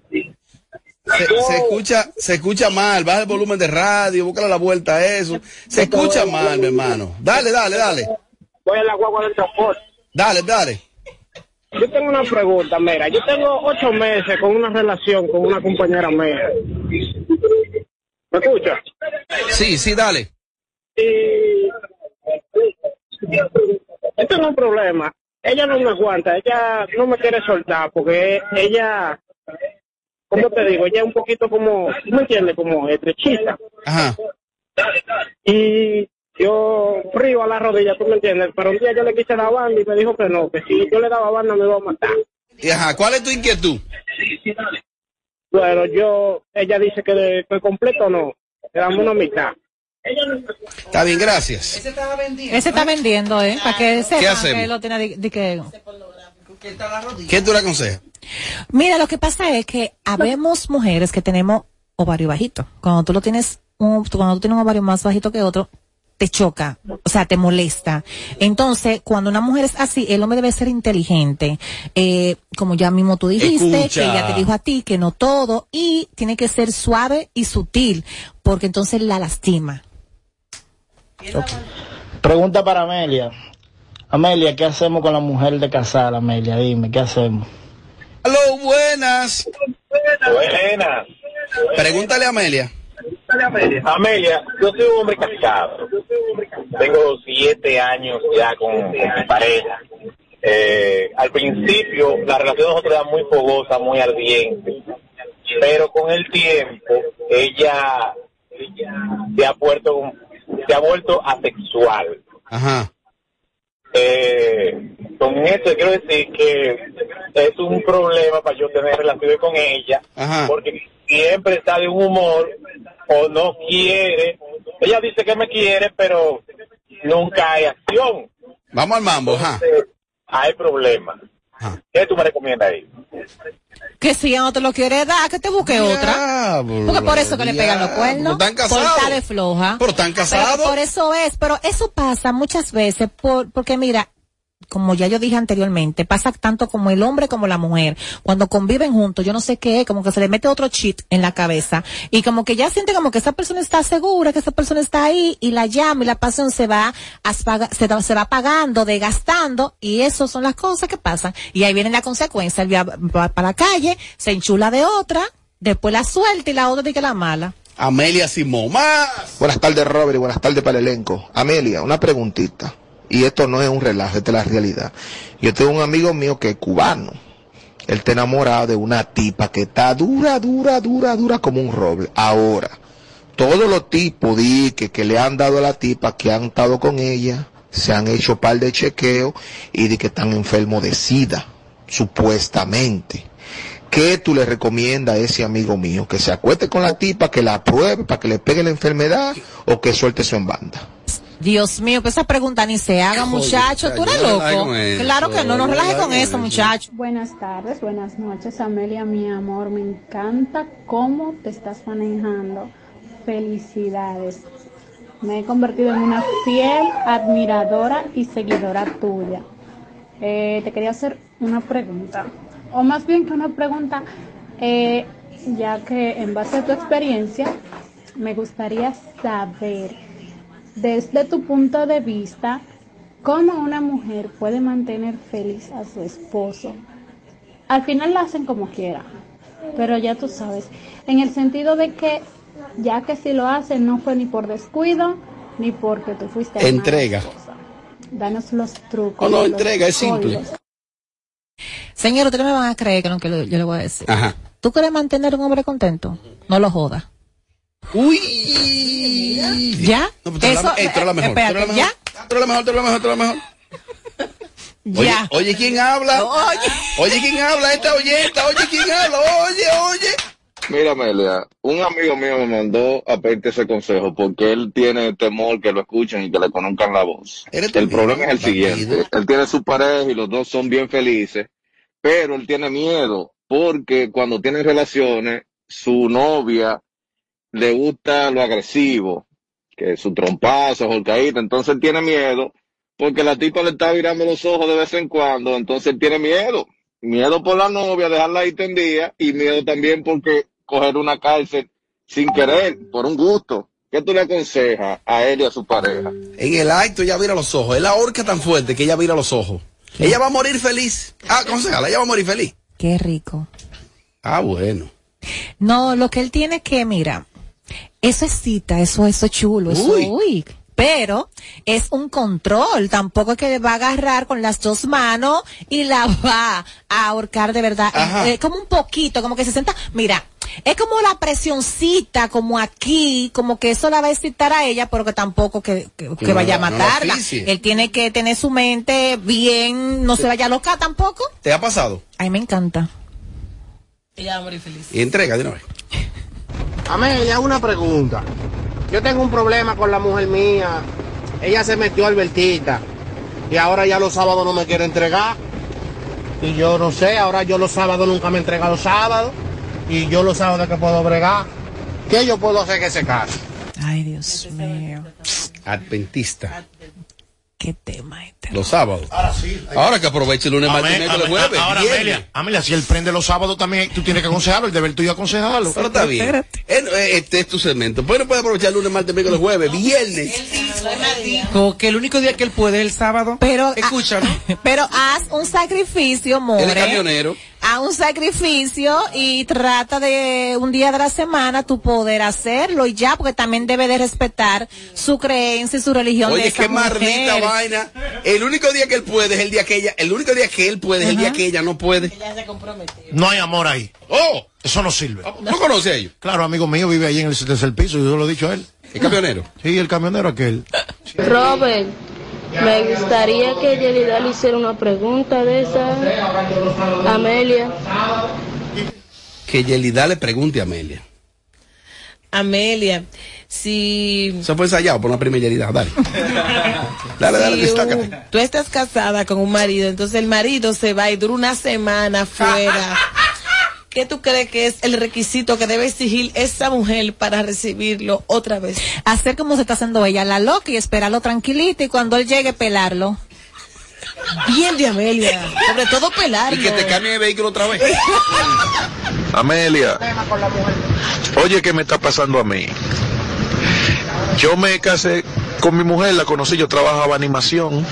Se, se escucha, se escucha mal, baja el volumen de radio, búscale la vuelta a eso. Se escucha mal, mi hermano. Dale, dale, dale. Voy a la guagua del transporte. Dale, dale. Yo tengo una pregunta, mira, yo tengo ocho meses con una relación con una compañera mía. ¿Me escucha? Sí, sí, dale. Y esto no es un problema. Ella no me aguanta, ella no me quiere soltar porque ella, ¿cómo te digo? Ella es un poquito como, ¿tú me entiendes? Como estrechita. Ajá. Y yo frío a la rodilla, ¿tú me entiendes? Pero un día yo le quise dar banda y me dijo que no, que si yo le daba banda me iba a matar. Y ajá, ¿cuál es tu inquietud? Bueno, yo, ella dice que de, que completo no, le damos una mitad. Está bien, gracias. Ese estaba vendiendo. Ese está vendiendo, ¿eh? Para que sepan hacemos? que lo tiene de, de que... ¿Qué tú le aconsejas? Mira, lo que pasa es que habemos mujeres que tenemos ovario bajito. Cuando tú lo tienes, un, cuando tú tienes un ovario más bajito que otro, te choca, o sea, te molesta. Entonces, cuando una mujer es así, el hombre debe ser inteligente. Eh, como ya mismo tú dijiste, Escucha. que ella te dijo a ti que no todo, y tiene que ser suave y sutil, porque entonces la lastima. Pregunta para Amelia. Amelia, ¿qué hacemos con la mujer de casar, Amelia? Dime, ¿qué hacemos? Aló, buenas. Buenas. Pregúntale a Amelia. Amelia, yo soy un hombre casado. Tengo siete años ya con, con mi pareja. Eh, al principio la relación de nosotros era muy fogosa, muy ardiente. Pero con el tiempo ella se ha vuelto, se ha vuelto asexual. Ajá. Eh, con esto quiero decir que es un problema para yo tener relaciones con ella, Ajá. porque siempre está de un humor o no quiere. Ella dice que me quiere, pero nunca hay acción. Vamos al mambo. Entonces, hay problemas. ¿Qué tú me recomiendas ahí? Que si ella no te lo quiere dar, que te busque otra. Porque por eso que le pegan los cuernos. Pero están casados. Por estar de floja. Pero están casados. Pero por eso es, pero eso pasa muchas veces por, porque mira, como ya yo dije anteriormente, pasa tanto como el hombre como la mujer. Cuando conviven juntos, yo no sé qué es, como que se le mete otro cheat en la cabeza y como que ya siente como que esa persona está segura, que esa persona está ahí y la llama y la pasión se va, aspaga- se, va- se va apagando, desgastando y eso son las cosas que pasan. Y ahí viene la consecuencia, él va, va para la calle, se enchula de otra, después la suelta y la otra dice la mala. Amelia Simón. Más. Buenas tardes, Robert, y buenas tardes para el elenco. Amelia, una preguntita. Y esto no es un relajo, esta es la realidad. Yo tengo un amigo mío que es cubano. Él está enamorado de una tipa que está dura, dura, dura, dura como un roble. Ahora, todos los tipos di que, que le han dado a la tipa que han estado con ella, se han hecho par de chequeo y de que están enfermos de sida, supuestamente. ¿Qué tú le recomiendas a ese amigo mío? ¿Que se acueste con la tipa, que la pruebe para que le pegue la enfermedad o que suelte su en banda? Dios mío, pues esa pregunta ni se haga, Joder, muchacho. Tú eres loco. Claro que no, no no relaje relaje con eso. muchacho. Buenas tardes, buenas noches, Amelia, mi amor. Me encanta cómo te estás manejando. Felicidades. Me he convertido en una fiel admiradora y seguidora tuya. Eh, te quería hacer una pregunta, o más bien que una pregunta, eh, ya que en base a tu experiencia, me gustaría saber, desde tu punto de vista, cómo una mujer puede mantener feliz a su esposo. Al final lo hacen como quiera, pero ya tú sabes, en el sentido de que ya que si lo hacen no fue ni por descuido ni porque tú fuiste mala Entrega. esposa. Danos los trucos. Oh, no, entrega, es simple. Señor, ustedes me van a creer que lo que yo le voy a decir. Ajá. ¿Tú quieres mantener un hombre contento? No lo jodas. Uy. ¿Ya? No, pues eres la- eh, la mejor, la espérate, mejor. ¿ya? Tú eres la mejor, tú eres la mejor, tú eres la mejor. Oye, Ya. oye, ¿quién habla? Oye, ¿quién habla? Esta oyenta, oye, ¿quién habla? Oye, oye. Mira, Amelia, un amigo mío me mandó a pedirte ese consejo porque él tiene temor que lo escuchen y que le conozcan la voz. El problema es el siguiente. Él tiene su pareja y los dos son bien felices, pero él tiene miedo porque cuando tienen relaciones, su novia le gusta lo agresivo, que su trompazo, holcaíta, entonces él tiene miedo porque la tipa le está virando los ojos de vez en cuando, entonces él tiene miedo. Miedo por la novia, dejarla ahí tendida, y miedo también porque coger una cárcel sin querer, por un gusto. ¿Qué tú le aconsejas a él y a su pareja? En el acto ella vira los ojos. Es la horca tan fuerte que ella vira los ojos. Ella va a morir feliz. Ah, aconsejala, ella va a morir feliz. Qué rico. Ah, bueno. No, lo que él tiene que, mira, eso es cita, eso, eso es chulo, eso, Uy. uy. Pero es un control, tampoco es que va a agarrar con las dos manos y la va a ahorcar de verdad. Eh, como un poquito, como que se sienta, mira, es como la presioncita, como aquí, como que eso la va a excitar a ella, pero que tampoco que, que- que No, vaya a matarla. Él tiene que tener su mente bien, no se vaya loca tampoco. ¿Te ha pasado? Ay, me encanta. Ella va a morir feliz. Y entrega de una vez. Amelia, una pregunta. Yo tengo un problema con la mujer mía. Ella se metió Albertita. Y ahora ya los sábados no me quiere entregar. Y yo no sé, ahora yo los sábados nunca me entrega los sábados. Y yo los sábados que puedo bregar. ¿Qué yo puedo hacer en ese caso? Ay, Dios mío. Adventista. Qué tema este. Los sábados. Ahora sí. Ahora que aproveche el lunes, martes, miércoles, jueves. Ahora, viernes. Amelia, Amelia, si él prende los sábados también, tú tienes que aconsejarlo, el deber tuyo es aconsejarlo. Pero está bien. Eh, Este es tu segmento. Pues no puede aprovechar el lunes, martes, miércoles, jueves, viernes. Dijo que el único día que él puede es el sábado. Pero, Escucha, ¿no? Pero haz un sacrificio, more. El camionero. Haz un sacrificio y trata de un día de la semana tu poder hacerlo y ya, porque también debe de respetar su creencia y su religión. de Oye, esa qué vaina. El único día que él puede es el día que ella, el único día que él puede es el día que ella no puede. No hay amor ahí. Oh, eso no sirve. ¿No conoce a ellos? Claro, amigo mío vive ahí en el tercer piso, yo lo he dicho a él. ¿El camionero? Sí, el camionero aquel. Robert, me gustaría que Yelida le hiciera una pregunta de esa. Amelia. Que Yelida le pregunte a Amelia. Amelia, si, Se fue ensayado por una primera Yelida. Dale. Dale, dale, si destácate. un- tú estás casada con un marido, entonces el marido se va y dura una semana fuera. ¿Qué tú crees que es el requisito que debe exigir esa mujer para recibirlo otra vez? Hacer como se está haciendo ella, la loca y esperarlo tranquilito y cuando él llegue pelarlo. Bien de Amelia. Sobre todo pelar. Y que te cambie de vehículo otra vez. Amelia, oye, ¿qué me está pasando a mí? Yo me casé con mi mujer, la conocí, yo trabajaba animación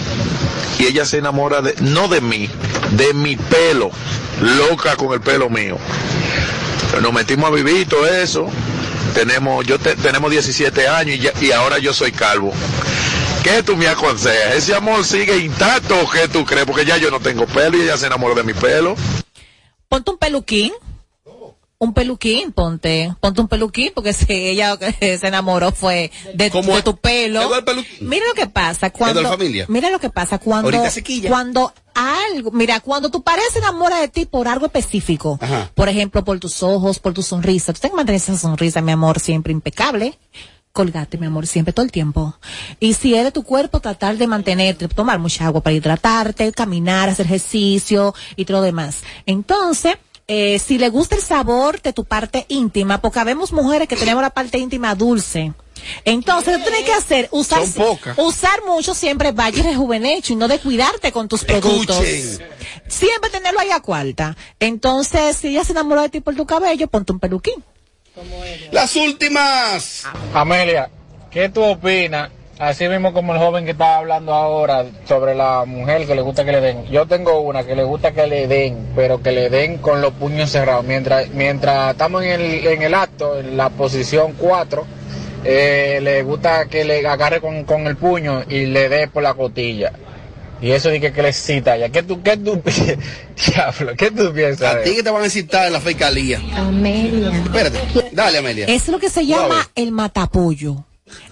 y ella se enamora de, no de mí, de mi pelo, loca con el pelo mío. Nos metimos a vivir todo eso. Tenemos, yo te- tenemos 17 años y, ya- y ahora yo soy calvo. ¿Qué tú me aconsejas? ¿Ese amor sigue intacto o qué tú crees? Porque ya yo no tengo pelo y ella se enamoró de mi pelo. Ponte un peluquín. Un peluquín, ponte, ponte un peluquín, porque si ella se enamoró fue de, de tu pelo. Mira lo que pasa cuando, la familia? mira lo que pasa cuando, cuando algo, mira, cuando tu pareja se enamora de ti por algo específico, Ajá. por ejemplo, por tus ojos, por tu sonrisa, tú tienes que mantener esa sonrisa, mi amor, siempre impecable. Colgate, mi amor, siempre, todo el tiempo. Y si es de tu cuerpo, tratar de mantenerte, tomar mucha agua para hidratarte, caminar, hacer ejercicio y todo lo demás. Entonces, eh, si le gusta el sabor de tu parte íntima, porque habemos mujeres que tenemos la parte íntima dulce. Entonces, ¿qué tienes que hacer? Usar, usar mucho siempre Valle Rejuvenecho y no de cuidarte con tus productos. Escuchen. Siempre tenerlo ahí a cuarta. Entonces, si ella se enamoró de ti por tu cabello, ponte un peluquín. Las últimas. Amelia, ¿qué tú opinas? Así mismo como el joven que estaba hablando ahora sobre la mujer que le gusta que le den. Yo tengo una que le gusta que le den, pero que le den con los puños cerrados. Mientras, mientras estamos en el, en el acto, en la posición 4, eh, le gusta que le agarre con, con el puño y le dé por la cotilla. Y eso dice que le excita ya. ¿Qué tú, qué tú, diablo, qué tú piensas? A ti que te van a citar en la fiscalía. Amelia. Espérate. Dale, Amelia. Es lo que se llama el matapollo.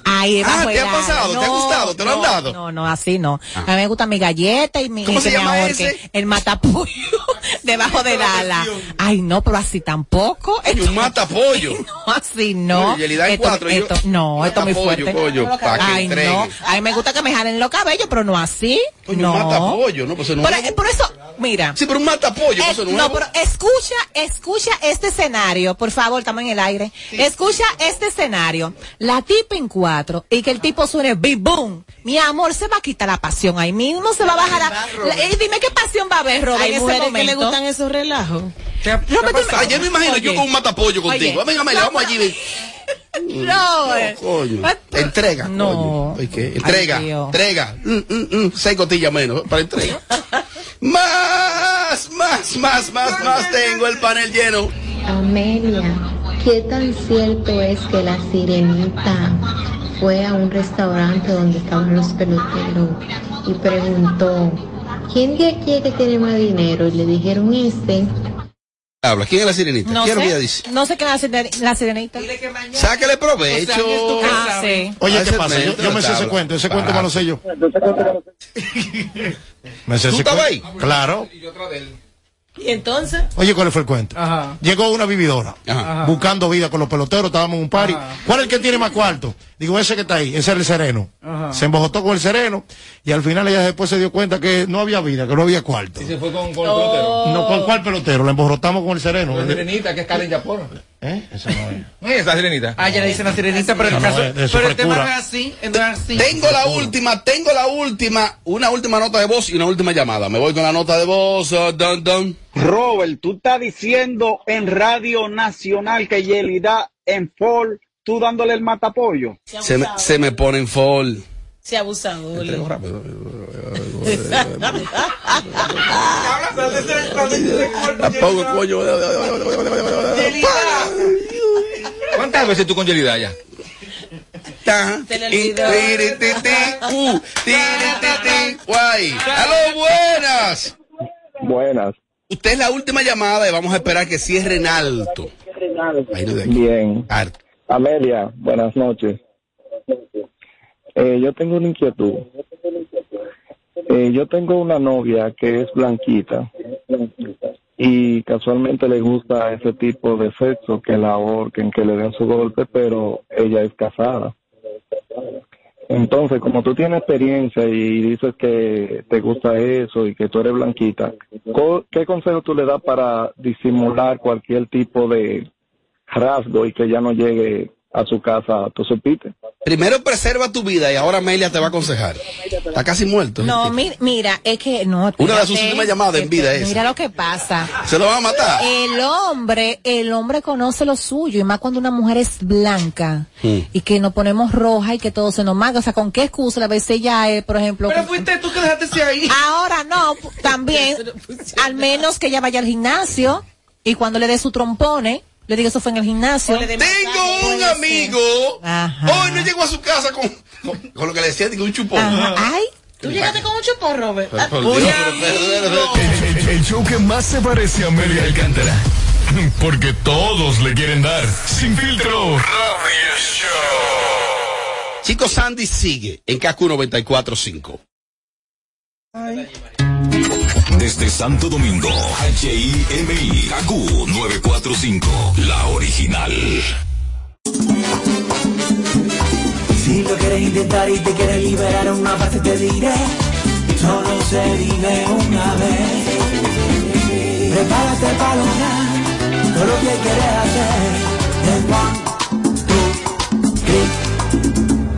Ahí Ah, ¿te ha pasado? ala. ¿Te ha gustado? ¿Te lo han no, dado? No, no, así no. A mí me gusta mi galleta y mi, ¿Cómo y se llama ese? el matapollo debajo del ala. Ay, no, pero así tampoco. Oye, un matapollo. No, así no. Oye, Yelida en Esto- cuatro, yo- esto- no, esto es muy fuerte. pollo, Ay, no. A mí me gusta que me jalen los cabellos, pero no así. Oye, un no. matapollo, ¿no? Pues eso no por, es- por eso, mira. Sí, pero un matapollo, Eh, eso no no, es- pero escucha, escucha este escenario, por favor, estamos en el aire. Escucha este escenario. La tipa en cuatro y que el tipo suene big boom. Mi amor, se va a quitar la pasión ahí mismo, se va a bajar a... la- eh, dime qué pasión va a haber, Robert, Hay en ese mujeres que momento. le gustan esos relajos. Robert, dime- Ayer me imagino yo Oye. con un matapollo contigo. Oye. Venga, Amelia, vamos allí. ven. No. Coño. Entrega. No. coño. ¿qué? Entrega. Ay, entrega. Mm, mm, mm. Seis cotillas menos para entrega. más, más, más, más, más. Tengo el panel lleno. Amelia, ¿qué tan cierto es que la sirenita fue a un restaurante donde estaban los peloteros y preguntó, ¿quién de aquí es que tiene más dinero? Y le dijeron este. Habla. ¿Quién es la sirenita? No ¿Qué es lo que ella sé, dice? no sé qué es la sirenita. Sáquele provecho. Ah, sí. Oye, ¿qué pasa? Yo, me sé ese cuento, ese cuento me lo sé yo. Me sé ¿Tú estabas cuento. Claro. ¿Y entonces? Oye, ¿cuál fue el cuento? Ajá. Llegó una vividora Ajá. buscando vida con los peloteros, estábamos en un party. ¿Cuál es el que tiene más cuarto? Digo, ese que está ahí, ese es el sereno. Ajá. Se embojotó con el sereno y al final ella después se dio cuenta que no había vida, que no había cuarto. Y se fue con, con el pelotero. No, ¿con cuál pelotero? La embojotamos con el sereno. La sirenita, que es Karen Yapor. ¿Eh? Esa no es. No es esa sirenita. Ah, ya le dicen la sirenita, pero el No, caso, no, pero el tema es así, no es así. Tengo la última, tengo la última, una última nota de voz y una última llamada. Me voy con la nota de voz. uh, dun, dun. Robert, tú estás diciendo en Radio Nacional que Yelida en Ford, tú dándole el matapollo. Se me, se me pone en fall. Se abusador. Entrego rápido. Pongo, coño. ¿Cuántas veces tú con Yelida ya? Guay. ¡Aló, buenas! Buenas. Usted es la última llamada y vamos a esperar que cierren alto. Ahí no de aquí. Bien. Amelia, buenas noches. Eh, yo tengo una inquietud. Eh, yo tengo una novia que es blanquita y casualmente le gusta ese tipo de sexo, que la ahorquen, que le den su golpe, pero ella es casada. Entonces, como tú tienes experiencia y dices que te gusta eso y que tú eres blanquita, ¿qué consejo tú le das para disimular cualquier tipo de rasgo y que ya no llegue a su casa, tú supiste? Primero preserva tu vida y ahora Amelia te va a aconsejar. Está casi muerto. No, mi- mira, es que no. Una de sus últimas llamadas en vida es. Mira lo que pasa. ¿Se lo van a matar? El hombre, el hombre conoce lo suyo, y más cuando una mujer es blanca y que nos ponemos roja y que todo se nos maga. O sea, ¿con qué excusa? A veces ella es, por ejemplo. Pero fuiste tú que dejaste ese ahí. Ahora no, también, al menos que ella vaya al gimnasio y cuando le dé su trompone, le diga eso fue en el gimnasio. Tengo un amigo. Hoy no llegó a su casa con, con, con lo que le decía, digo, un chupón. Ay. ¿Tú llegaste con un chupón, Robert? Por Dios, pero- pero- pero- El, el show que más se parece a Amelia Alcántara. Porque todos le quieren dar. Sin filtro. Chico Sandy sigue en KQ 94.5. Desde Santo Domingo, HIMI, KQ 945, la original. Si lo quieres intentar y te quieres liberar una parte te diré Solo se vive una vez. Prepárate para lograr todo lo que quieres hacer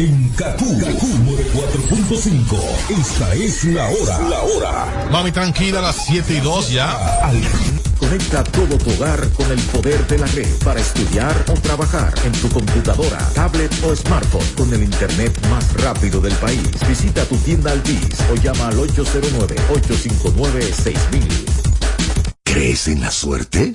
En KQ, KQ 4.5. Esta es la hora. La hora. Mami, tranquila, las 7 y 2 ya. Conecta todo tu hogar con el poder de la red para estudiar o trabajar en tu computadora, tablet o smartphone con el internet más rápido del país. Visita tu tienda Altis o llama al 809-859-6000. ¿Crees en la suerte?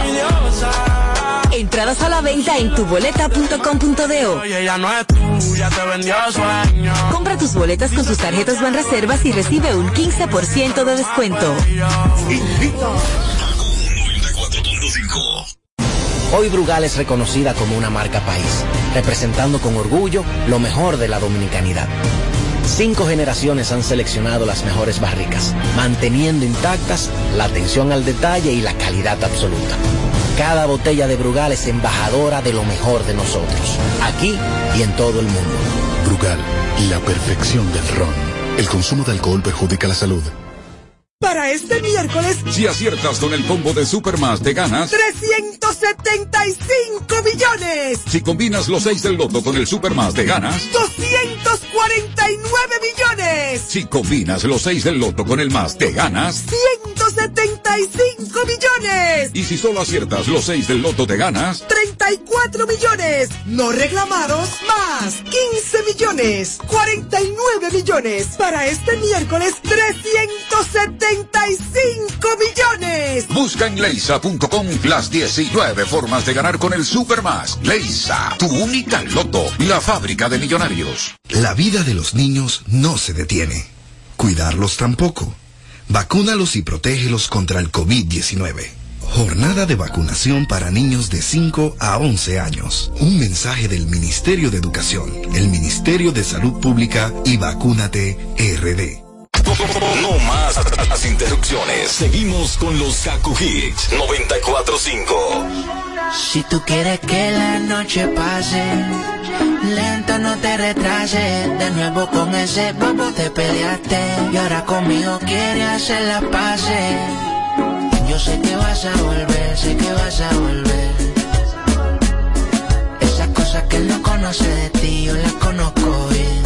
Entradas a la venta en tuboleta.com.do. Oye, ella no es tuya, te vendió sueño. Compra tus boletas con sus tarjetas Banreservas y recibe un 15% de descuento. Hoy Brugal es reconocida como una marca país, representando con orgullo lo mejor de la dominicanidad. Cinco generaciones han seleccionado las mejores barricas, manteniendo intactas la atención al detalle y la calidad absoluta. Cada botella de Brugal es embajadora de lo mejor de nosotros, aquí y en todo el mundo. Brugal, la perfección del ron. El consumo de alcohol perjudica la salud. Para este miércoles, Si aciertas con el combo de Supermas te ganas. 375 millones. Si combinas los 6 del loto con el Supermas te ganas. 249 millones. Si combinas los 6 del loto con el más te ganas. 175 millones. Y si solo aciertas los 6 del loto te ganas. 34 millones. No reclamados, más 15 millones. 49 millones. Para este miércoles, 375 millones. Busca en leisa.com las 19 formas de ganar con el Supermas. Leisa, tu única loto, la fábrica de millonarios. La vida de los niños no se detiene. Cuidarlos tampoco. Vacúnalos y protégelos contra el COVID-19. Jornada de vacunación para niños de 5 a 11 años. Un mensaje del Ministerio de Educación, el Ministerio de Salud Pública y Vacúnate RD. No las, interrupciones. Seguimos con los Kaku Hits 945. Si tú quieres que la noche pase, lento no te retrases. De nuevo con ese bobo te peleaste. Y ahora conmigo quieres hacer la pase. Yo sé que vas a volver, sé que vas a volver. Esas cosas que no conoce de ti, yo las conozco bien.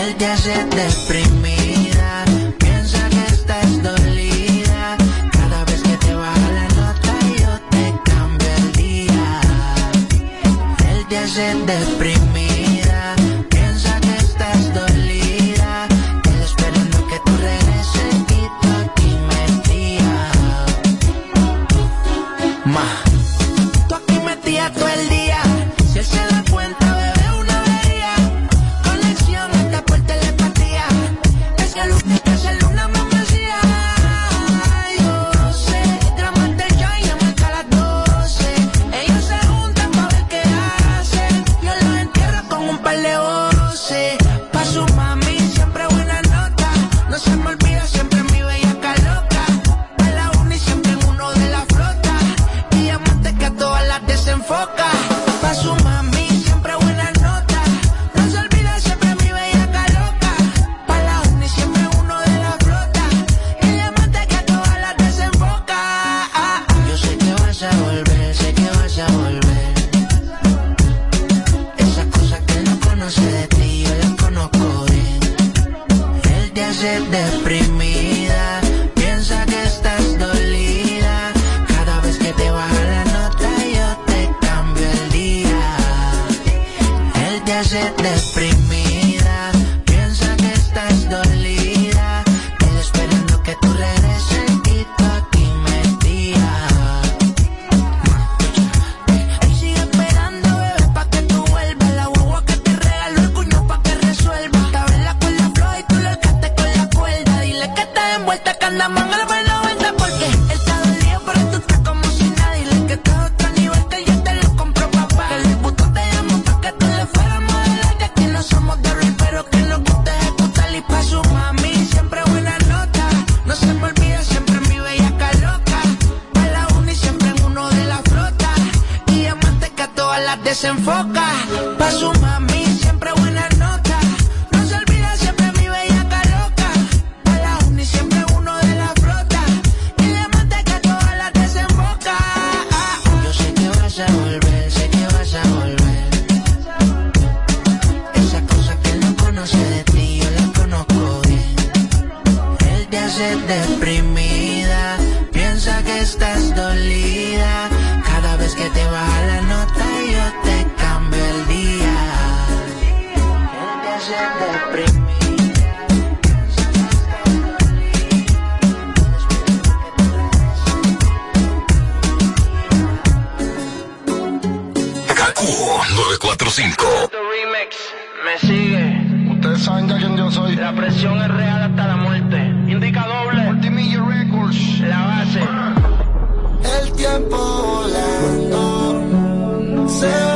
Él te hace deprimir se deprime. 945. Remix, me sigue. Ustedes saben ya quién yo soy. La presión es real hasta la muerte. Indica doble. Multimillion Records. La base. El tiempo volando. Se